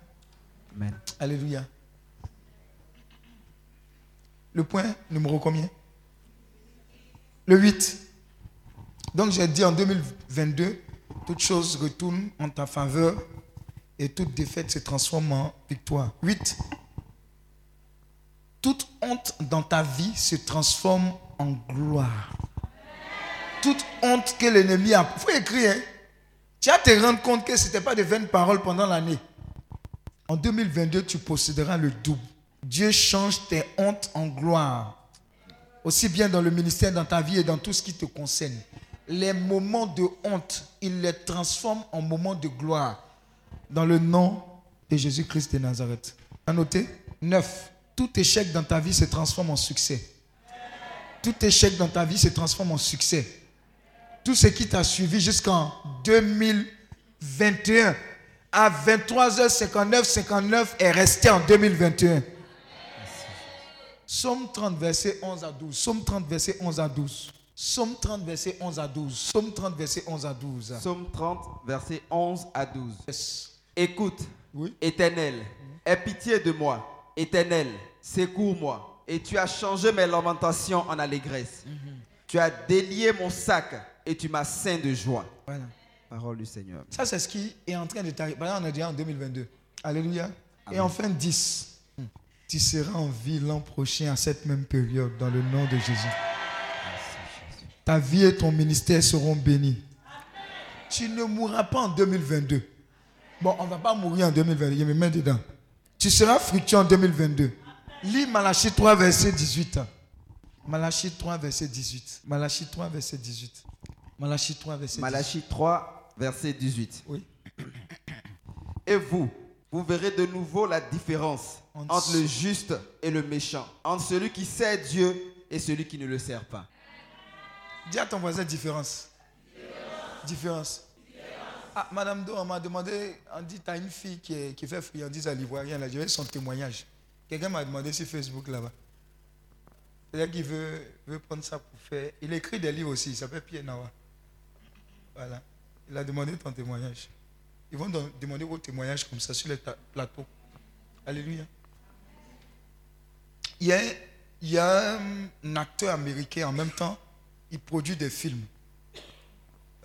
Amen. Alléluia. Le point numéro combien? Le 8. Donc j'ai dit en 2022, toute chose retourne en ta faveur et toute défaite se transforme en victoire. 8. Toute honte dans ta vie se transforme en gloire. Toute honte que l'ennemi a. Il écrire. hein. Tu vas te rendre compte que ce n'était pas de vaines paroles pendant l'année. En 2022, tu posséderas le double. Dieu change tes hontes en gloire. Aussi bien dans le ministère, dans ta vie et dans tout ce qui te concerne. Les moments de honte, il les transforme en moments de gloire. Dans le nom de Jésus-Christ de Nazareth. À noter 9. Tout échec dans ta vie se transforme en succès. Tout échec dans ta vie se transforme en succès. Tout ce qui t'a suivi jusqu'en 2021 à 23h59, 59 est resté en 2021. Somme 30, verset 11 à 12. Somme 30, verset 11 à 12. Somme 30, verset 11 à 12. Somme 30, verset 11 à 12. Psaume 30, versets 11 à 12. Yes. Écoute, Oui. Éternel, aie pitié de moi. Éternel, secours-moi. Et tu as changé mes lamentations en allégresse. Tu as délié mon sac et tu m'as ceint de joie. Voilà. Parole du Seigneur. Ça, c'est ce qui est en train de t'arriver. On est déjà en 2022. Alléluia. Et enfin, 10. Tu seras en vie l'an prochain à cette même période dans le nom de Jésus. Ta vie et ton ministère seront bénis. Tu ne mourras pas en 2022. Bon, on ne va pas mourir en 2022. Je me mets dedans. Tu seras fructueux en 2022. Lis Malachie 3, verset 18. Malachie 3, verset 18. Malachie 3, verset 18. Malachie 3, verset 18. Malachie 3, verset 18. Oui. Et vous, vous verrez de nouveau la différence Entre- entre le juste et le méchant, entre celui qui sert Dieu et celui qui ne le sert pas. Dis à ton voisin différence. Différence. Ah, Madame Do, on m'a demandé, on dit, tu as une fille qui, qui fait friandise à l'Ivoirien, là, je vais son témoignage. Quelqu'un m'a demandé sur Facebook là-bas. C'est-à-dire qu'il veut, veut prendre ça pour faire. Il écrit des livres aussi, il s'appelle Pierre Nawa. Voilà. Il a demandé ton témoignage. Ils vont demander vos témoignages comme ça sur les plateaux. Alléluia. Il y a, il y a un acteur américain en même temps, il produit des films.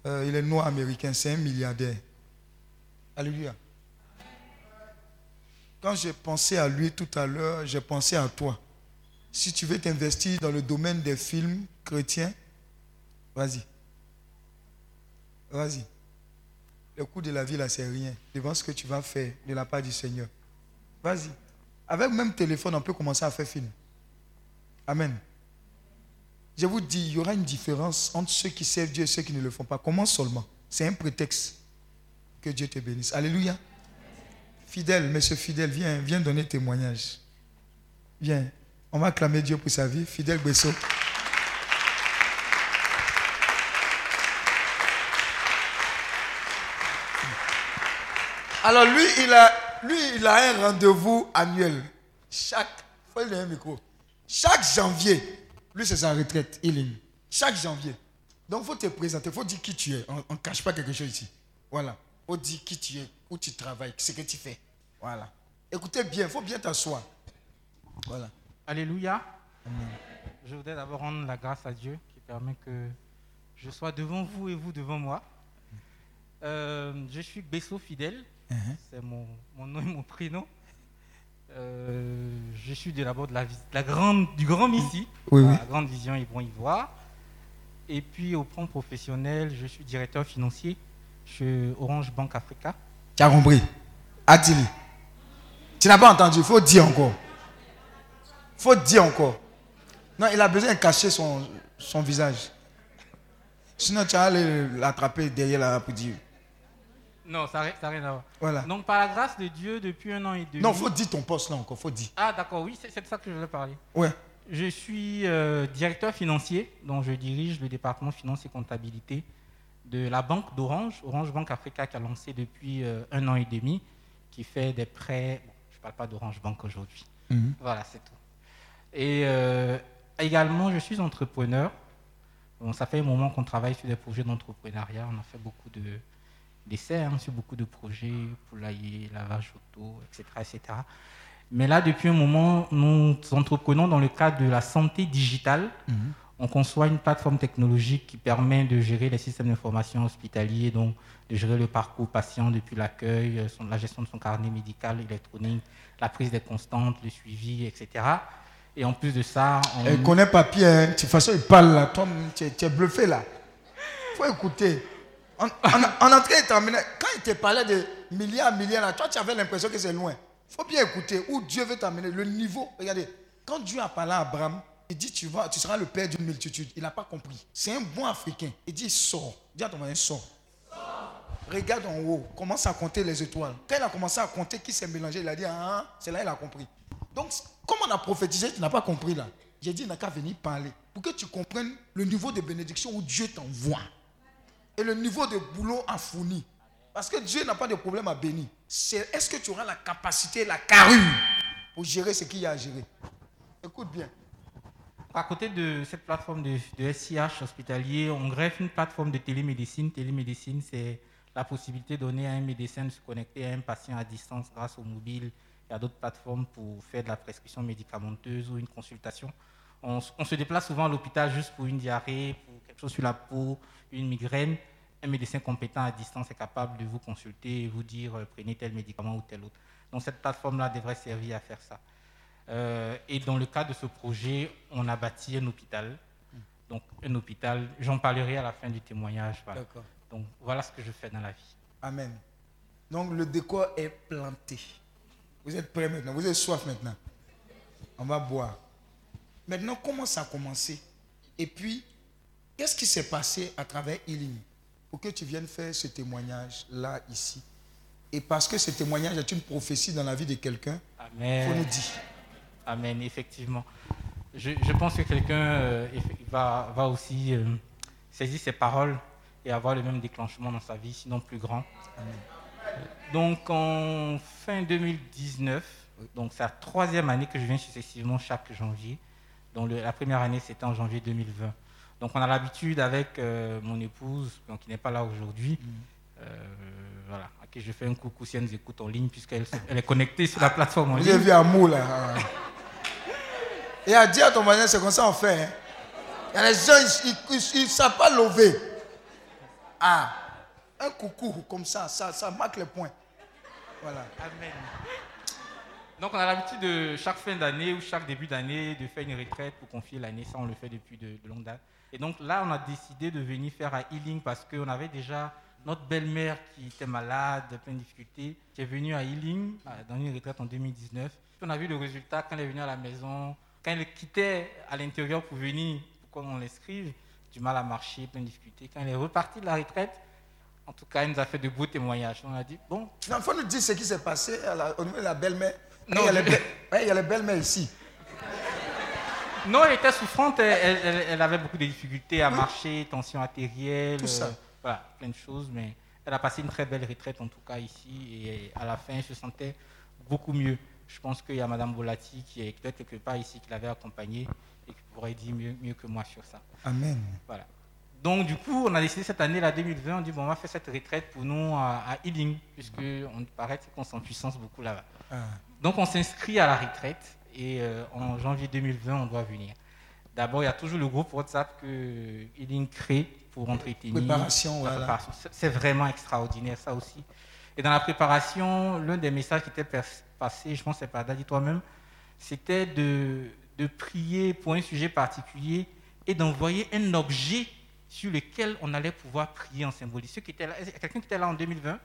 Euh, il est noir américain, c'est un milliardaire. Alléluia. Quand j'ai pensé à lui tout à l'heure, j'ai pensé à toi. Si tu veux t'investir dans le domaine des films chrétiens, vas-y. Vas-y. Le coût de la vie, là, c'est rien. Devant ce que tu vas faire de la part du Seigneur. Vas-y. Avec même téléphone, on peut commencer à faire film. Amen. Je vous dis, il y aura une différence entre ceux qui servent Dieu et ceux qui ne le font pas. Comment seulement? C'est un prétexte. Que Dieu te bénisse. Alléluia. Fidèle, monsieur fidèle, viens, viens donner témoignage. Viens. On va acclamer Dieu pour sa vie. Fidèle Bessot. Alors lui, il a, lui, il a un rendez-vous annuel. Chaque, faut lui un micro. Chaque janvier, lui c'est sa retraite, healing. Chaque janvier. Donc il faut te présenter, il faut dire qui tu es. On ne cache pas quelque chose ici. Voilà. Il faut dire qui tu es, où tu travailles, ce que tu fais. Voilà. Écoutez bien, il faut bien t'asseoir. Voilà. Alléluia. Je voudrais d'abord rendre la grâce à Dieu qui permet que je sois devant vous et vous devant moi. Euh, je suis Besso Fidèle, Uh-huh. c'est mon, mon nom et mon prénom. Euh, je suis de la, de la grande, du Grand Missy, Oui, oui. la Grande Vision Yvon Ivoire. Et puis au plan professionnel, je suis directeur financier chez Orange Bank Africa. Tu as compris? Adili. Tu n'as pas entendu, il faut dire encore. Il faut dire encore. Non, il a besoin de cacher son, son visage. Sinon, tu vas aller l'attraper derrière la pour dire. Non, ça n'a rien à voir. Voilà. Donc, par la grâce de Dieu, depuis un an et demi. Non, faut dire ton poste là encore, faut dire. Ah, d'accord, oui, c'est de ça que je voulais parler. Ouais. Je suis euh, directeur financier, dont je dirige le département finance et comptabilité de la banque d'Orange, Orange Banque Africa, qui a lancé depuis euh, un an et demi, qui fait des prêts. bon, je ne parle pas d'Orange Banque aujourd'hui. Mhm. Voilà, c'est tout. Et euh, également, je suis entrepreneur. Bon, ça fait un moment qu'on travaille sur des projets d'entrepreneuriat. On a fait beaucoup de d'essais hein, sur beaucoup de projets, poulailler, lavage auto, etc., etc. Mais là, depuis un moment, nous entreprenons dans le cadre de la santé digitale. Mhm. On conçoit une plateforme technologique qui permet de gérer les systèmes d'information hospitaliers, donc de gérer le parcours patient depuis l'accueil, euh, la gestion de son carnet médical électronique, la prise des constantes, le suivi, etc. Et en plus de ça, on... Elle connaît papier, hein. De toute façon, il parle là. Toi, tu es, tu es bluffé là. faut écouter. En, en, en entrée quand il te parlait de milliards, milliards toi, tu avais l'impression que c'est loin. faut bien écouter où Dieu veut t'amener. Le niveau, regardez, quand Dieu a parlé à Abraham, il dit tu, seras le père d'une multitude. Il n'a pas compris. C'est un bon africain. Il dit sors. Dis à ton voisin sors. Regarde en haut, commence à compter les étoiles. Quand il a commencé à compter qui s'est mélangé, il a dit Ah, c'est là il a compris. Donc, comme on a prophétisé, tu n'as pas compris là. J'ai dit, il n'a qu'à venir parler pour que tu comprennes le niveau de bénédiction où Dieu t'envoie et le niveau de boulot à fournir. Parce que Dieu n'a pas de problème à bénir. Est-ce que tu auras la capacité, la carrure pour gérer ce qu'il y a à gérer? Écoute bien. À côté de cette plateforme de, de SIH hospitalier, on greffe une plateforme de télémédecine. Télémédecine, c'est la possibilité donnée à un médecin de se connecter à un patient à distance grâce au mobile et à d'autres plateformes pour faire de la prescription médicamenteuse ou une consultation. On se déplace souvent à l'hôpital juste pour une diarrhée, pour quelque chose sur la peau, une migraine. Un médecin compétent à distance est capable de vous consulter et vous dire euh, prenez tel médicament ou tel autre. Donc cette plateforme-là devrait servir à faire ça. Euh, et dans le cadre de ce projet, on a bâti un hôpital. Donc, un hôpital, j'en parlerai à la fin du témoignage. voilà. Donc, voilà ce que je fais dans la vie. Amen. Donc le décor est planté. Vous êtes prêts maintenant? Vous avez soif maintenant? On va boire. Maintenant, comment ça a commencé? Et puis, qu'est-ce qui s'est passé à travers Healing pour que tu viennes faire ce témoignage là, ici Et parce que ce témoignage est une prophétie dans la vie de quelqu'un, il faut nous Amen. dire. Amen, effectivement. Je, je pense que quelqu'un euh, va, va aussi euh, saisir ces paroles et avoir le même déclenchement dans sa vie, sinon plus grand. Donc, en fin 2019, donc c'est la troisième année que je viens successivement chaque janvier. Donc, le- la première année, c'était en janvier 2020. Donc, on a l'habitude avec euh, mon épouse, donc, qui n'est pas là aujourd'hui, euh, voilà, à qui je fais un coucou si elle nous écoute en ligne, puisqu'elle elle est connectée sur la plateforme en Vous ligne. avez vu Amour là ah. Et à dire à ton voisin, c'est comme ça on fait. hein. Il y a les gens, ils ne savent pas lever. Ah, un coucou comme ça, ça, ça marque les points. Voilà. Amen. Donc, on a l'habitude de chaque fin d'année ou chaque début d'année de faire une retraite pour confier l'année. Ça, on le fait depuis de, de longue date. Et donc là, on a décidé de venir faire à Healing parce qu'on avait déjà notre belle-mère qui était malade, plein de difficultés, qui est venue à Healing euh, dans une retraite en 2019. Puis on a vu le résultat quand elle est venue à la maison, quand elle quittait à l'intérieur pour venir, pour qu'on l'inscrive, du mal à marcher, plein de difficultés. Quand elle est repartie de la retraite, en tout cas, elle nous a fait de beaux témoignages. On a dit, bon, Il faut nous dire ce qui s'est passé à la- au niveau de la belle-mère. Non, il y a je- les belles-mères ici. Non, elle était souffrante, elle, elle- elle- elle avait beaucoup de difficultés à marcher, tension artérielle, Tout ça. euh, voilà, plein de choses, mais elle a passé une très belle retraite en tout cas ici, et à la fin, elle se sentait beaucoup mieux. Je pense qu'il y a Madame Bolati qui est peut-être quelque part ici, qui l'avait accompagnée et qui pourrait dire mieux, mieux que moi sur ça. Amen. Voilà. Donc, du coup, on a décidé cette année, la 2020, on dit, bon, on va faire cette retraite pour nous à, à Healing, puisque on paraît qu'on s'en puissance beaucoup là-bas. Ah. Donc on s'inscrit à la retraite et euh, en janvier 2020, on doit venir. D'abord, il y a toujours le groupe WhatsApp que Healing crée pour entretenir. Préparation, voilà. préparation. C'est- C'est vraiment extraordinaire, ça aussi. Et dans la préparation, l'un des messages qui était passé, je pense que c'est par Dadi toi-même, c'était de, de prier pour un sujet particulier et d'envoyer un objet sur lequel on allait pouvoir prier en a quelqu'un qui était là en 2020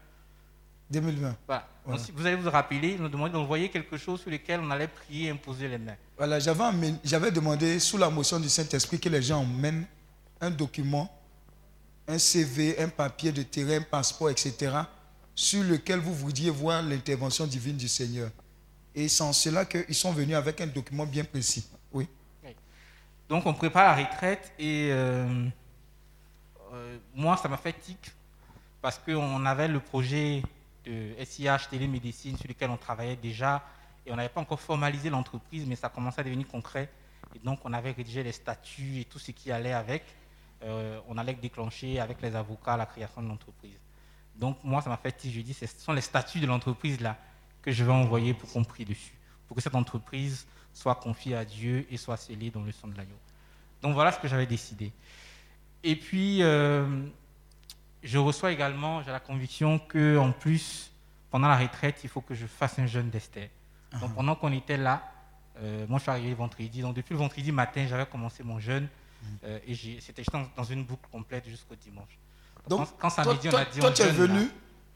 2020. Voilà. Voilà. Donc, si vous allez vous rappeler, nous demandait d'envoyer quelque chose sur lequel on allait prier et imposer les mains. Voilà, j'avais demandé sous la motion du Saint-Esprit que les gens emmènent un document, un CV, un papier de terrain, un passeport, etc., sur lequel vous voudriez voir l'intervention divine du Seigneur. Et c'est en cela qu'ils sont venus avec un document bien précis. Oui. Donc on prépare la retraite et euh, euh, moi ça m'a fait tic parce qu'on avait le projet de SIH télémédecine sur lequel on travaillait déjà et on n'avait pas encore formalisé l'entreprise mais ça commençait à devenir concret et donc on avait rédigé les statuts et tout ce qui allait avec. Euh, on allait déclencher avec les avocats la création de l'entreprise. Donc moi ça m'a fait tic, je dis ce sont les statuts de l'entreprise là que je vais envoyer pour qu'on prie dessus, pour que cette entreprise soit confiée à Dieu et soit scellée dans le sang de l'agneau. Donc voilà ce que j'avais décidé. Et puis, euh, je reçois également, j'ai la conviction que en plus, pendant la retraite, il faut que je fasse un jeûne d'Esther. Donc pendant qu'on était là, euh, moi je suis arrivé vendredi, donc depuis le vendredi matin, j'avais commencé mon jeûne euh, et c'était j'étais dans, dans une boucle complète jusqu'au dimanche. Donc, quand, quand toi, samedi, on a dit toi, on tu es là. venu,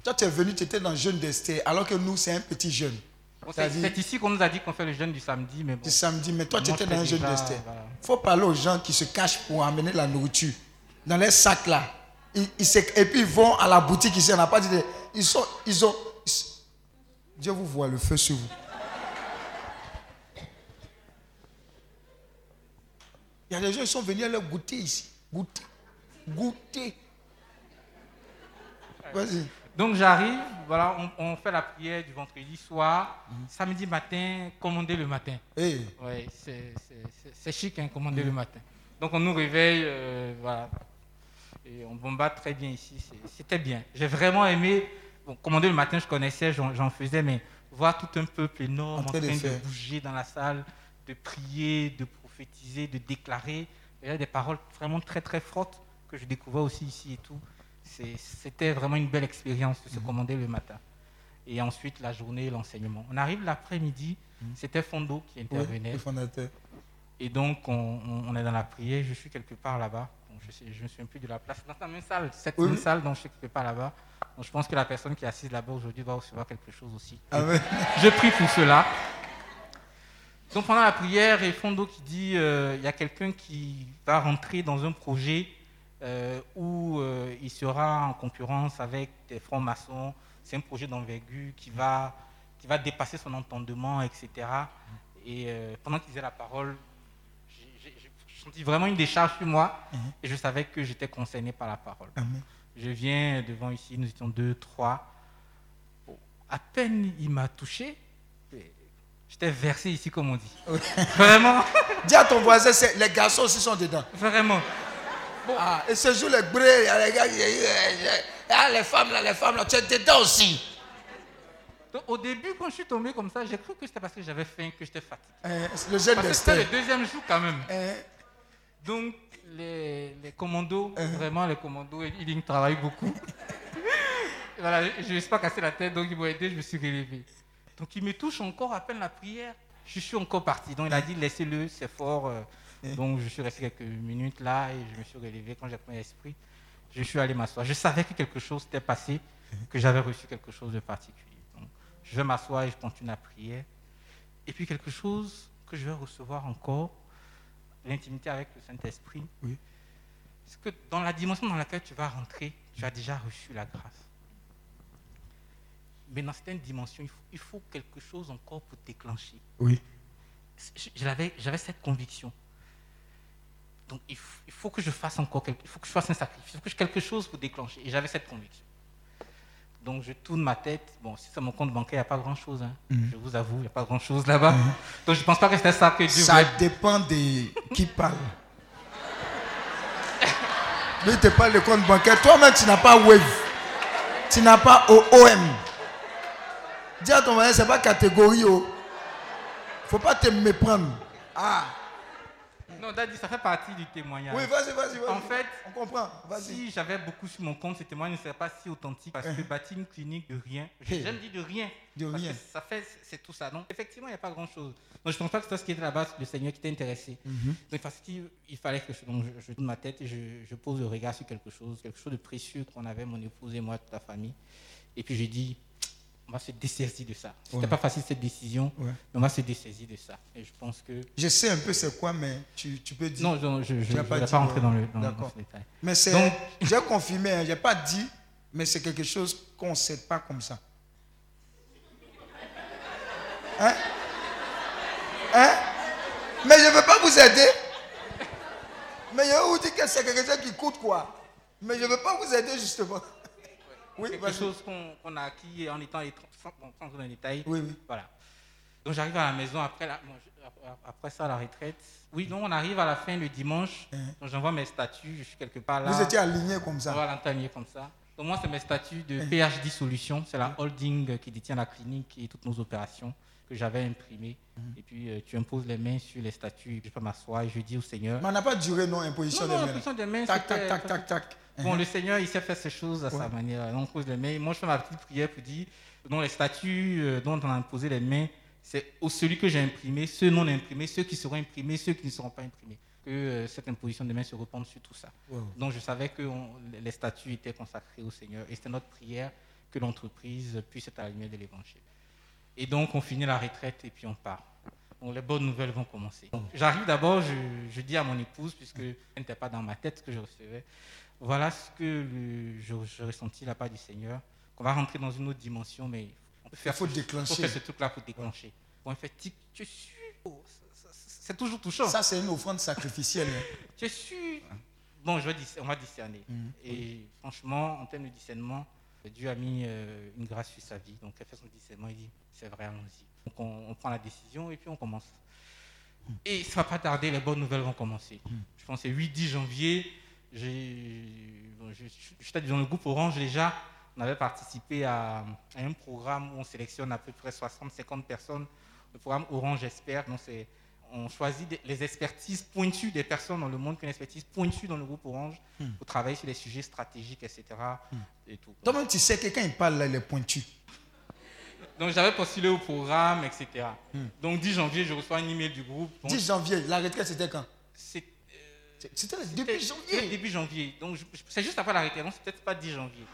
toi, tu es venu, tu étais dans le jeûne d'Esther, alors que nous, c'est un petit jeûne. Bon, c'est ici qu'on nous a dit qu'on fait le jeûne du samedi, mais bon. du samedi, mais toi, tu étais dans un jeûne d'Esther. voilà. Il faut parler aux gens qui se cachent pour amener la nourriture dans les sacs là. Ils- ils se- et puis ils vont à la boutique ici, on n'a pas dit. de- ils sont, ils ont. Dieu vous voit le feu sur vous. Il y a des gens qui sont venus aller goûter ici. Goûter. Goûter. Vas-y. Donc j'arrive, voilà, on, on fait la prière du vendredi soir, samedi matin, commander le matin. Hey. Ouais, c'est- chic, hein, commander le matin. Donc on nous réveille, euh, voilà, et on bombarde très bien ici. C'était bien. J'ai vraiment aimé. Bon, commander le matin, je connaissais, j'en faisais, mais voir tout un peuple énorme En train de bouger dans la salle, de prier, de prophétiser, de déclarer. Il y a des paroles vraiment très très fortes que je découvrais aussi ici et tout. C'était vraiment une belle expérience de se commander le matin. Et ensuite, la journée, l'enseignement. On arrive l'après-midi, c'était Fondo qui intervenait. Et donc, on, on- on est dans la prière. Je suis quelque part là-bas. Je ne je me souviens plus de la place. Dans la même salle, cette même oui. salle, donc je suis quelque part là-bas. Donc, je pense que la personne qui est assise là-bas aujourd'hui va recevoir quelque chose aussi. Amen. Je prie pour cela. Donc pendant la prière, et Fondo qui dit, euh, il y a quelqu'un qui va rentrer dans un projet euh, où euh, il sera en concurrence avec des francs-maçons. C'est un projet d'envergure qui va, qui va dépasser son entendement, etc. Et pendant qu'il disait la parole, j'ai senti vraiment une décharge sur moi et je savais que j'étais concerné par la parole. Amen. Je viens devant ici, nous étions deux, trois. Bon, à peine il m'a touché, j'étais versé ici, comme on dit. Vraiment, Dis à ton voisin, les garçons aussi sont dedans. vraiment. Ah, et ce jour, les brés, les gars, ah, les femmes là, les femmes là, tu es dedans aussi. Donc, au début, quand je suis tombé comme ça, j'ai cru que c'était parce que j'avais faim, que j'étais fatigué. Euh, c'est le c'était le deuxième jour quand même. Euh, Donc, les, les commandos, vraiment, les commandos, ils, travaillent beaucoup. Voilà, je ne suis pas cassé la tête, donc ils m'ont aidé, je me suis relevé. Donc, il me touche encore à peine la prière. Je suis encore parti. Donc, il a dit laissez-le, c'est fort. euh. Donc, je suis resté quelques minutes là et je me suis relevé quand j'ai pris l'esprit. Je suis allé m'asseoir. Je savais que quelque chose s'était passé, que j'avais reçu quelque chose de particulier. Donc, je vais m'asseoir et je continue la prière. Et puis, quelque chose que je vais recevoir encore, l'intimité avec le Saint-Esprit. Oui. C'est que dans la dimension dans laquelle tu vas rentrer, tu as déjà reçu la grâce? Mais dans certaines dimensions, il faut, il faut quelque chose encore pour déclencher. Oui. J'avais cette conviction. Donc il faut, il faut que je fasse encore quelque, il faut que je fasse un sacrifice, il faut que je quelque chose pour déclencher. Et j'avais cette conviction. Donc je tourne ma tête. Bon, si c'est mon compte bancaire, il n'y a pas grand-chose. hein. Je vous avoue, il n'y a pas grand-chose là-bas. Donc je ne pense pas que c'était ça que Dieu Ça voulait. dépend de qui parle. Lui, il te parle de compte bancaire. Toi-même, tu n'as pas Wave. Tu n'as pas OOM. Dis à ton voisin, ce n'est pas catégorie. Il ne faut pas te méprendre. Ah, Non, Daddy, ça fait partie du témoignage. oui, vas-y, vas-y. vas-y. En fait, on comprend. Si j'avais beaucoup sur mon compte, ce témoignage ne serait pas si authentique parce que bâtir une clinique de rien, j'aime dire de rien, De parce rien. que ça fait, c'est tout ça. Donc effectivement, il n'y a pas grand-chose. Donc je ne pense pas que c'était ce qui était là-bas, le Seigneur qui était intéressé. Mhm. Donc parce qu'il il fallait que je, donc je, je tourne ma tête et je, je pose le regard sur quelque chose, quelque chose de précieux qu'on avait, mon épouse et moi, toute la famille. Et puis je dis, on va se dessaisir de ça. C'était Ouais. pas facile cette décision, Ouais. mais on va se dessaisir de ça. Et je pense que. Je sais un peu c'est quoi, mais tu, tu peux dire. Non, non, je ne vais pas rentrer dans le, dans, dans D'accord. ce détail. Mais c'est. Donc- J'ai confirmé, hein, j'ai pas dit, mais c'est quelque chose qu'on ne sait pas comme ça. Hein? Hein? Mais je ne veux pas vous aider. Mais je vous dis que c'est quelque chose qui coûte quoi. Mais je ne veux pas vous aider justement. Oui, Quelque chose qu'on a acquis en étant sans, bon, sans entrer dans les détails. Oui, oui. Voilà. Donc j'arrive à la maison après, la- après ça, la retraite. Oui, donc on arrive à la fin le dimanche. Donc j'envoie mes statuts, je suis quelque part là. Hein. Vous étiez aligné comme ça. Voilà, l'entamier comme ça. Donc moi, c'est mes statuts de PhD Solutions. C'est la holding qui détient la clinique et toutes nos opérations que j'avais imprimées. Et puis euh, tu imposes les mains sur les puis je peux m'asseoir et je dis au Seigneur. Mais on n'a pas duré, non, imposition Non, non, des mains. l'imposition des mains, Tac, tac, tac, tac, tac. Bon, le Seigneur, il sait faire ces choses à sa manière. On pose les mains. Moi, je fais ma petite prière pour dire, dont les statuts euh, dont on a imposé les mains, c'est au celui que j'ai imprimé, ceux non imprimés, ceux qui seront imprimés, ceux qui ne seront pas imprimés. Que euh, cette imposition de mains se répande sur tout ça. Wow. Donc, je savais que on- les statuts étaient consacrés au Seigneur. Et c'était notre prière que l'entreprise puisse être à la lumière de l'Évangile. Et donc, on finit la retraite et puis on part. Donc, les bonnes nouvelles vont commencer. J'arrive d'abord, je, je dis à mon épouse, puisque elle n'était pas dans ma tête ce que je recevais, voilà ce que le- je, je ressentis la part du Seigneur, qu'on va rentrer dans une autre dimension, mais on peut faire, Il faut ce- déclencher. faut faire ce truc-là pour déclencher. Bon, en fait, tu es sûr Oh, C'est toujours touchant. Ça, c'est une offrande sacrificielle. hein. Tu es sûr Bon, je vais dis- on va discerner. Et franchement, en termes de discernement, Dieu a mis euh, une grâce sur sa vie. Donc, elle fait son discernement, il dit, c'est vrai, allons-y. Donc, on, on prend la décision et puis on commence. Et ça va pas tarder, les bonnes nouvelles vont commencer. Je pense que c'est 8-10 janvier. Bon, J'étais dans le groupe Orange déjà. On avait participé à, à un programme où on sélectionne à peu près 60-50 personnes. Le programme Orange Expert. Donc, on choisit des- les expertises pointues des personnes dans le monde qui ont une expertise pointue dans le groupe Orange pour travailler sur des sujets stratégiques, etc. Et tout. Toi-même, tu sais que quand il parle, là, il est pointu. Donc j'avais postulé au programme, etc. Donc 10 janvier, je reçois un email du groupe. Bon, 10 janvier, la retraite, c'était quand? C'était c'était- début janvier. Début janvier. Donc c'est juste après la donc c'est peut-être pas 10 janvier.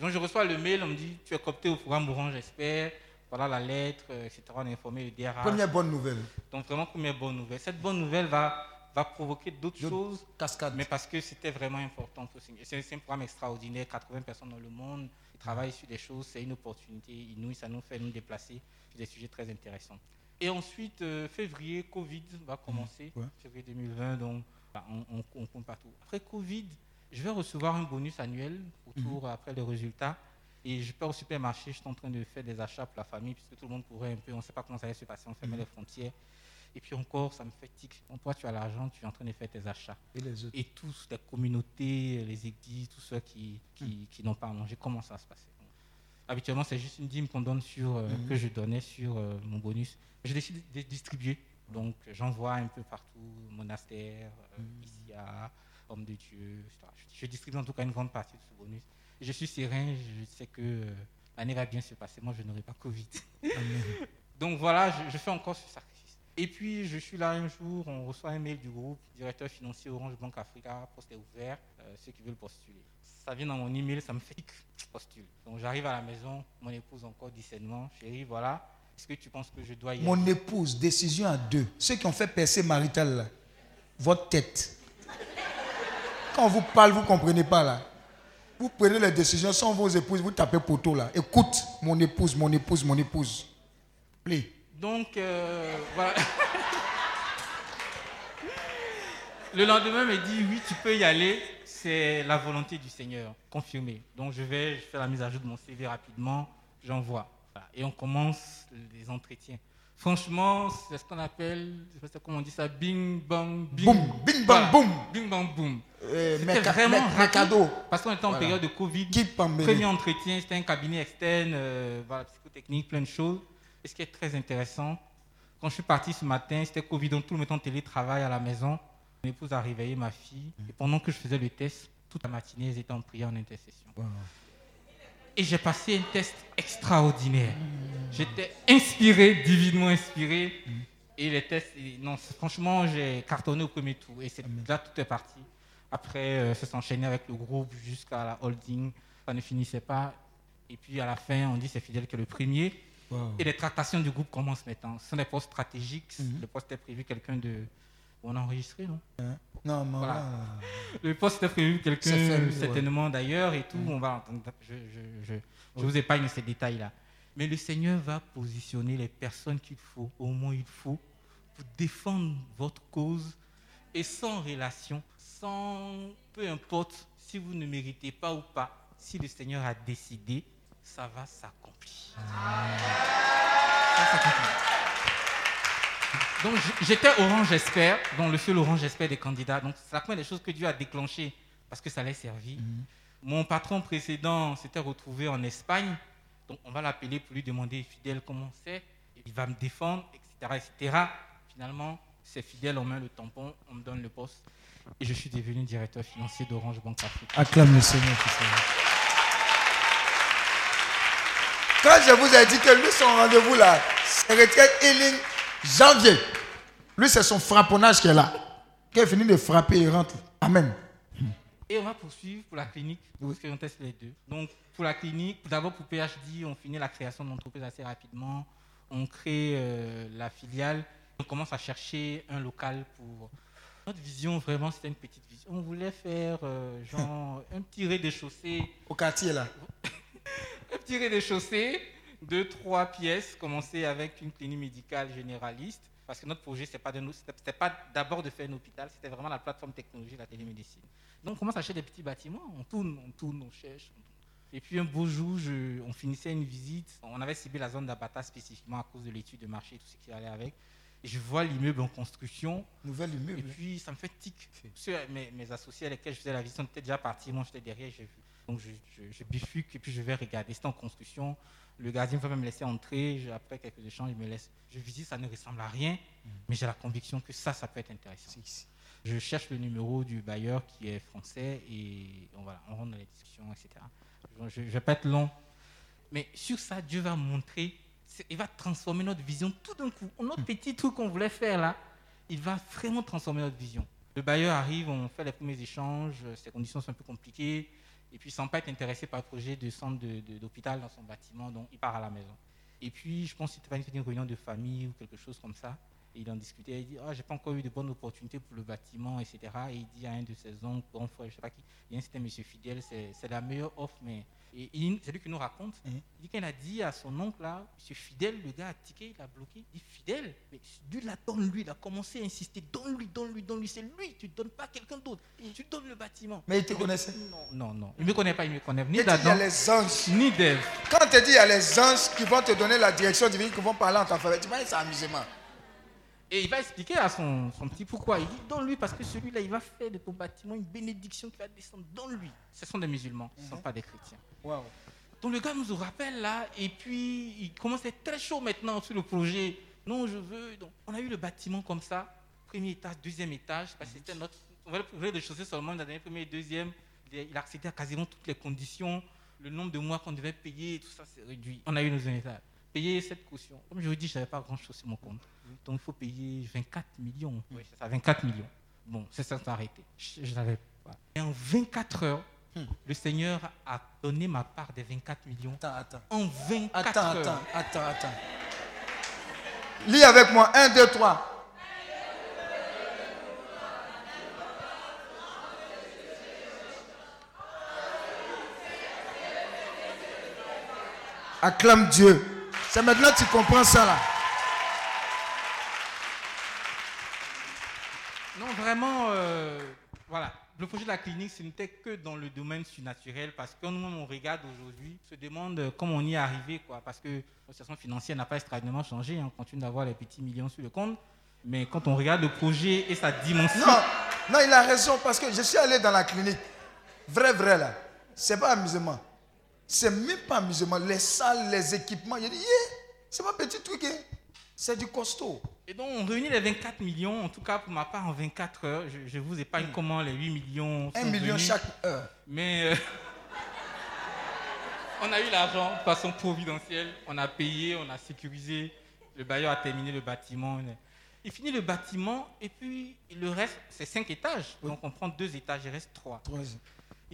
Donc je reçois le mail, on me dit tu es coopté au programme Orange Expert, voilà la lettre, euh, etc. On a informé le DRH. Première bonne nouvelle. Donc vraiment première bonne nouvelle. Cette bonne nouvelle va, va provoquer d'autres choses. Cascade. Mais parce que c'était vraiment important. C'est c'est un programme extraordinaire, 80 personnes dans le monde qui travaillent sur des choses, c'est une opportunité inouïe, ça nous fait nous déplacer sur des sujets très intéressants. Et ensuite, euh, février, Covid va commencer, ouais. février 2020, donc bah, on, on, on compte partout. Après Covid, je vais recevoir un bonus annuel autour après les résultats. Et je pars au supermarché, je suis en train de faire des achats pour la famille, puisque tout le monde courait un peu, on ne sait pas comment ça allait se passer, on fermait les frontières. Et puis encore, ça me fatigue. Bon, toi, tu as l'argent, tu es en train de faire tes achats Et les autres? Et tous, les communautés, les églises, tous ceux qui, qui, qui n'ont pas à manger, comment ça se passe Habituellement, c'est juste une dîme qu'on donne sur, euh, que je donnais sur euh, mon bonus. Je décide de distribuer. Donc, j'envoie un peu partout, monastère, euh, Issia, homme de Dieu, etc. Je, je distribue en tout cas une grande partie de ce bonus. Je suis serein, je sais que euh, l'année va bien se passer. Moi, je n'aurai pas Covid. Donc voilà, je, je fais encore ce sacrifice. Et puis, je suis là un jour, on reçoit un mail du groupe, directeur financier Orange Banque Africa, poste est ouvert, euh, ceux qui veulent postuler. Ça vient dans mon email, ça me fait tic, postule. Donc j'arrive à la maison, mon épouse encore discernement, chérie, voilà, est-ce que tu penses que je dois y aller Mon épouse, décision à deux. Ceux qui ont fait percer marital, là, votre tête. Quand on vous parle, vous ne comprenez pas là. Vous prenez les décisions sans vos épouses, vous tapez poteau là. Écoute, mon épouse, mon épouse, mon épouse. Play. Donc, euh, voilà. Le lendemain, il me dit, oui, tu peux y aller, c'est la volonté du Seigneur, confirmé. Donc, je vais, fais la mise à jour de mon CV rapidement, j'envoie. Voilà. Et on commence les entretiens. Franchement, c'est ce qu'on appelle, je sais pas comment on dit ça, bing, bang, bing. Boum, bing, bang, boum. Bing, bang, boom. Euh, C'était vraiment rapide, mercado. Parce qu'on était en Voilà. période de Covid. Premier entretien, c'était un cabinet externe, euh, voilà, psychotechnique, plein de choses. Et ce qui est très intéressant, quand je suis parti ce matin, c'était Covid, donc tout le monde était en télétravail à la maison. Mon épouse a réveillé ma fille. Et pendant que je faisais le test, toute la matinée, ils étaient en prière en intercession. Et j'ai passé un test extraordinaire. J'étais inspiré, divinement inspiré. Et les tests, non, franchement, j'ai cartonné au premier tour. Et c'est là, tout est parti. Après, euh, ça s'enchaînait avec le groupe jusqu'à la holding. Ça ne finissait pas. Et puis à la fin, on dit c'est Fidèle qui est le premier. Wow. Et les tractations du groupe commencent maintenant. Ce sont des postes stratégiques. Mhm. Le poste est prévu quelqu'un de. On a enregistré, non Non, mais Voilà. là, Le poste est prévu quelqu'un ouais. certainement d'ailleurs et tout. On va entendre. Je, je, je, je vous épargne ces détails-là. Mais le Seigneur va positionner les personnes qu'il faut, au moins il faut, pour défendre votre cause et sans relation, sans peu importe si vous ne méritez pas ou pas, si le Seigneur a décidé, ça va s'accomplir. Ça. Donc j'étais orange j'espère, donc le seul orange j'espère des candidats. Donc c'est la première des choses que Dieu a déclenché parce que ça l'a servi. Mon patron précédent s'était retrouvé en Espagne, donc on va l'appeler pour lui demander fidèle comment c'est, il va me défendre, etc. etc. Finalement, c'est fidèle, on met le tampon, on me donne le poste et je suis devenu directeur financier d'Orange Banque Afrique. acclame le Seigneur. Quand je vous ai dit que lui, son rendez-vous là, c'est retraite healing janvier. Lui, c'est son frapponnage qui est là. Quand il finit de frapper, il rentre. Amen. Et on va poursuivre pour la clinique, parce qu'on teste les deux. Donc, pour la clinique, d'abord pour PhD, on finit la création de l'entreprise assez rapidement. On crée euh, la filiale. On commence à chercher un local pour. Notre vision, vraiment, c'était une petite vision. On voulait faire, euh, genre, un petit rez-de-chaussée Au quartier là. un petit rez-de-chaussée, deux, trois pièces, commencer avec une clinique médicale généraliste, parce que notre projet, ce n'était pas, de pas d'abord de faire un hôpital, c'était vraiment la plateforme technologie de la télémédecine. Donc on commence à acheter des petits bâtiments, on tourne, on tourne, on cherche. on tourne. Et puis un beau jour, je- on finissait une visite, on avait ciblé la zone d'Abata spécifiquement à cause de l'étude de marché et tout ce qui allait avec. Et je vois l'immeuble en construction, Nouvelle et immeuble. puis, ça me fait tic. Que mes, mes associés avec lesquels je faisais la visite étaient déjà partis. Moi, j'étais derrière. j'ai vu. Donc, je, je, je bifurque et puis je vais regarder. C'était en construction. Le gardien va me laisser entrer. Je- après quelques échanges, il me laisse. Je visite, ça ne ressemble à rien. Mais j'ai la conviction que ça, ça peut être intéressant. Je cherche le numéro du bailleur qui est français et on, voilà, on rentre dans les discussions, etc. Je ne vais pas être long. Mais sur ça, Dieu va montrer, il va transformer notre vision tout d'un coup. Notre petit truc qu'on voulait faire là, il va vraiment transformer notre vision. Le bailleur arrive, on fait les premiers échanges, euh, ces conditions sont un peu compliquées, et puis sans pas être intéressé par le projet de centre d'hôpital dans son bâtiment, donc il part à la maison. Et puis, je pense qu'il était une réunion de famille ou quelque chose comme ça. Et il en discutait, il dit, ah, j'ai pas encore eu de bonnes opportunités pour le bâtiment, etc. Et il dit à un de ses oncles, grand frère, je sais pas qui, il y a un c'était Monsieur Fidèle, c'est la meilleure offre, mais et c'est lui qui nous raconte. Mhm. Il dit qu'il a dit à son oncle là, Monsieur Fidèle, le gars a tiqué, il a bloqué. Il dit Fidèle, mais Dieu la donne-lui, il a commencé à insister, donne-lui, donne-lui, donne-lui, c'est lui, tu donnes pas à quelqu'un d'autre, tu donnes le bâtiment. Mais il te connaissait. Non, non, non, il me connaît pas, il me connaît ni Il dit, il y a d'Adam, les anges. ni d'Ève. Quand on te dit il y a les anges qui vont te donner la direction divine, qui vont parler en ta faveur, tu vois, c'est amusement. Et il va expliquer à son, son petit pourquoi. Il dit donne-lui parce que celui-là, il va faire de ton bâtiment une bénédiction qui va descendre. Donne-lui. Ce sont des musulmans, ce ne sont pas des chrétiens. Waouh. Donc le gars nous rappelle là, et puis il commence à être très chaud maintenant sur le projet. Non, je veux. Donc, on a eu le bâtiment comme ça, premier étage, deuxième étage, parce que c'était notre. On va le de chaussée seulement, il a donné premier et deuxième. Il a- il a accédé à quasiment toutes les conditions. Le nombre de mois qu'on devait payer, tout ça, c'est réduit. On a eu nos étages. Payer cette caution. Comme je vous dis, je n'avais pas grand-chose sur mon compte. Donc il faut payer 24 millions. Oui, c'est ça, 24 millions. Bon, c'est ça, ça arrêté. Je je n'avais pas. Et en 24 heures, le Seigneur a donné ma part des 24 millions. Attends, attends. En 24 Attends, heures. attends, attends, attends. Lis avec moi. 1, 2, 3. Acclame Dieu. C'est maintenant que tu comprends ça là. Non, vraiment, euh, voilà. Le projet de la clinique, ce n'était que dans le domaine surnaturel parce que nous-mêmes, on regarde aujourd'hui, on se demande comment on y est arrivé, quoi. Parce que la situation financière n'a pas extraordinairement changé. hein. On continue d'avoir les petits millions sur le compte. Mais quand on regarde le projet et sa dimension. Non, non, il a raison parce que je suis allé dans la clinique. Vrai, vrai là. C'est pas amusement. C'est même pas amusement. Les salles, les équipements. Il dit, yeah, c'est pas petit truc. hein. C'est du costaud. Et donc, on réunit les 24 millions, en tout cas pour ma part, en 24 heures. Je, je vous épargne comment les 8 millions. Sont million venus. chaque heure. Mais euh, on a eu l'argent de façon providentielle. On a payé, on a sécurisé. Le bailleur a terminé le bâtiment. Il finit le bâtiment et puis le reste, c'est cinq étages. Donc on prend deux étages, il reste trois. Trois.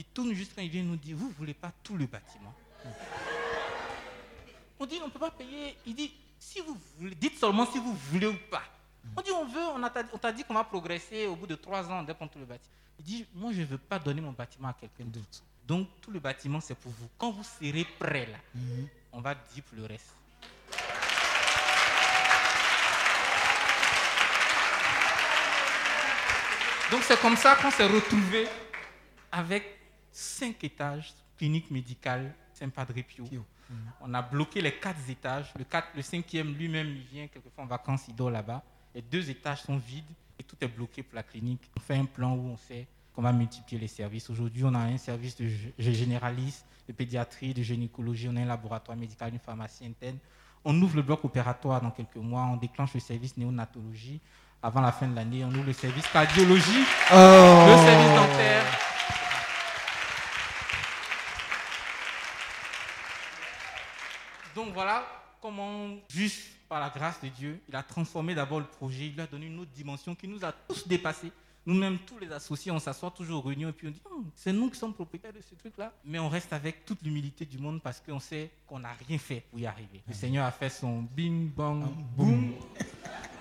Il tourne juste quand il vient nous dire, vous ne voulez pas tout le bâtiment On dit, on ne peut pas payer. Il dit, si vous voulez, dites seulement si vous voulez ou pas. On dit, on veut, on t'a dit qu'on va progresser au bout de trois ans, on dépend tout le bâtiment. Il dit, moi, je ne veux pas donner mon bâtiment à quelqu'un d'autre. Donc, tout le bâtiment, c'est pour vous. Quand vous serez prêt, là, on va dire pour le reste. Donc, c'est comme ça qu'on s'est retrouvé avec cinq étages, clinique médicale, Saint-Padre Pio. On a bloqué les quatre étages. Le, quatre- le cinquième, lui-même, il vient quelquefois en vacances, il dort là-bas. Les deux étages sont vides et tout est bloqué pour la clinique. On fait un plan où on sait qu'on va multiplier les services. Aujourd'hui, on a un service de gé- généraliste, de pédiatrie, de gynécologie, on a un laboratoire médical, une pharmacie interne. On ouvre le bloc opératoire dans quelques mois, on déclenche le service néonatologie. Avant la fin de l'année, on ouvre le service cardiologie, le service dentaire. Donc voilà comment, juste par la grâce de Dieu, il a transformé d'abord le projet, il lui a donné une autre dimension qui nous a tous dépassés. Nous-mêmes, tous les associés, on s'assoit toujours aux réunions et puis on dit, Oh, c'est nous qui sommes propriétaires de ce truc-là. Mais on reste avec toute l'humilité du monde parce qu'on sait qu'on n'a rien fait pour y arriver. Le Seigneur a fait son bing, bang, boum.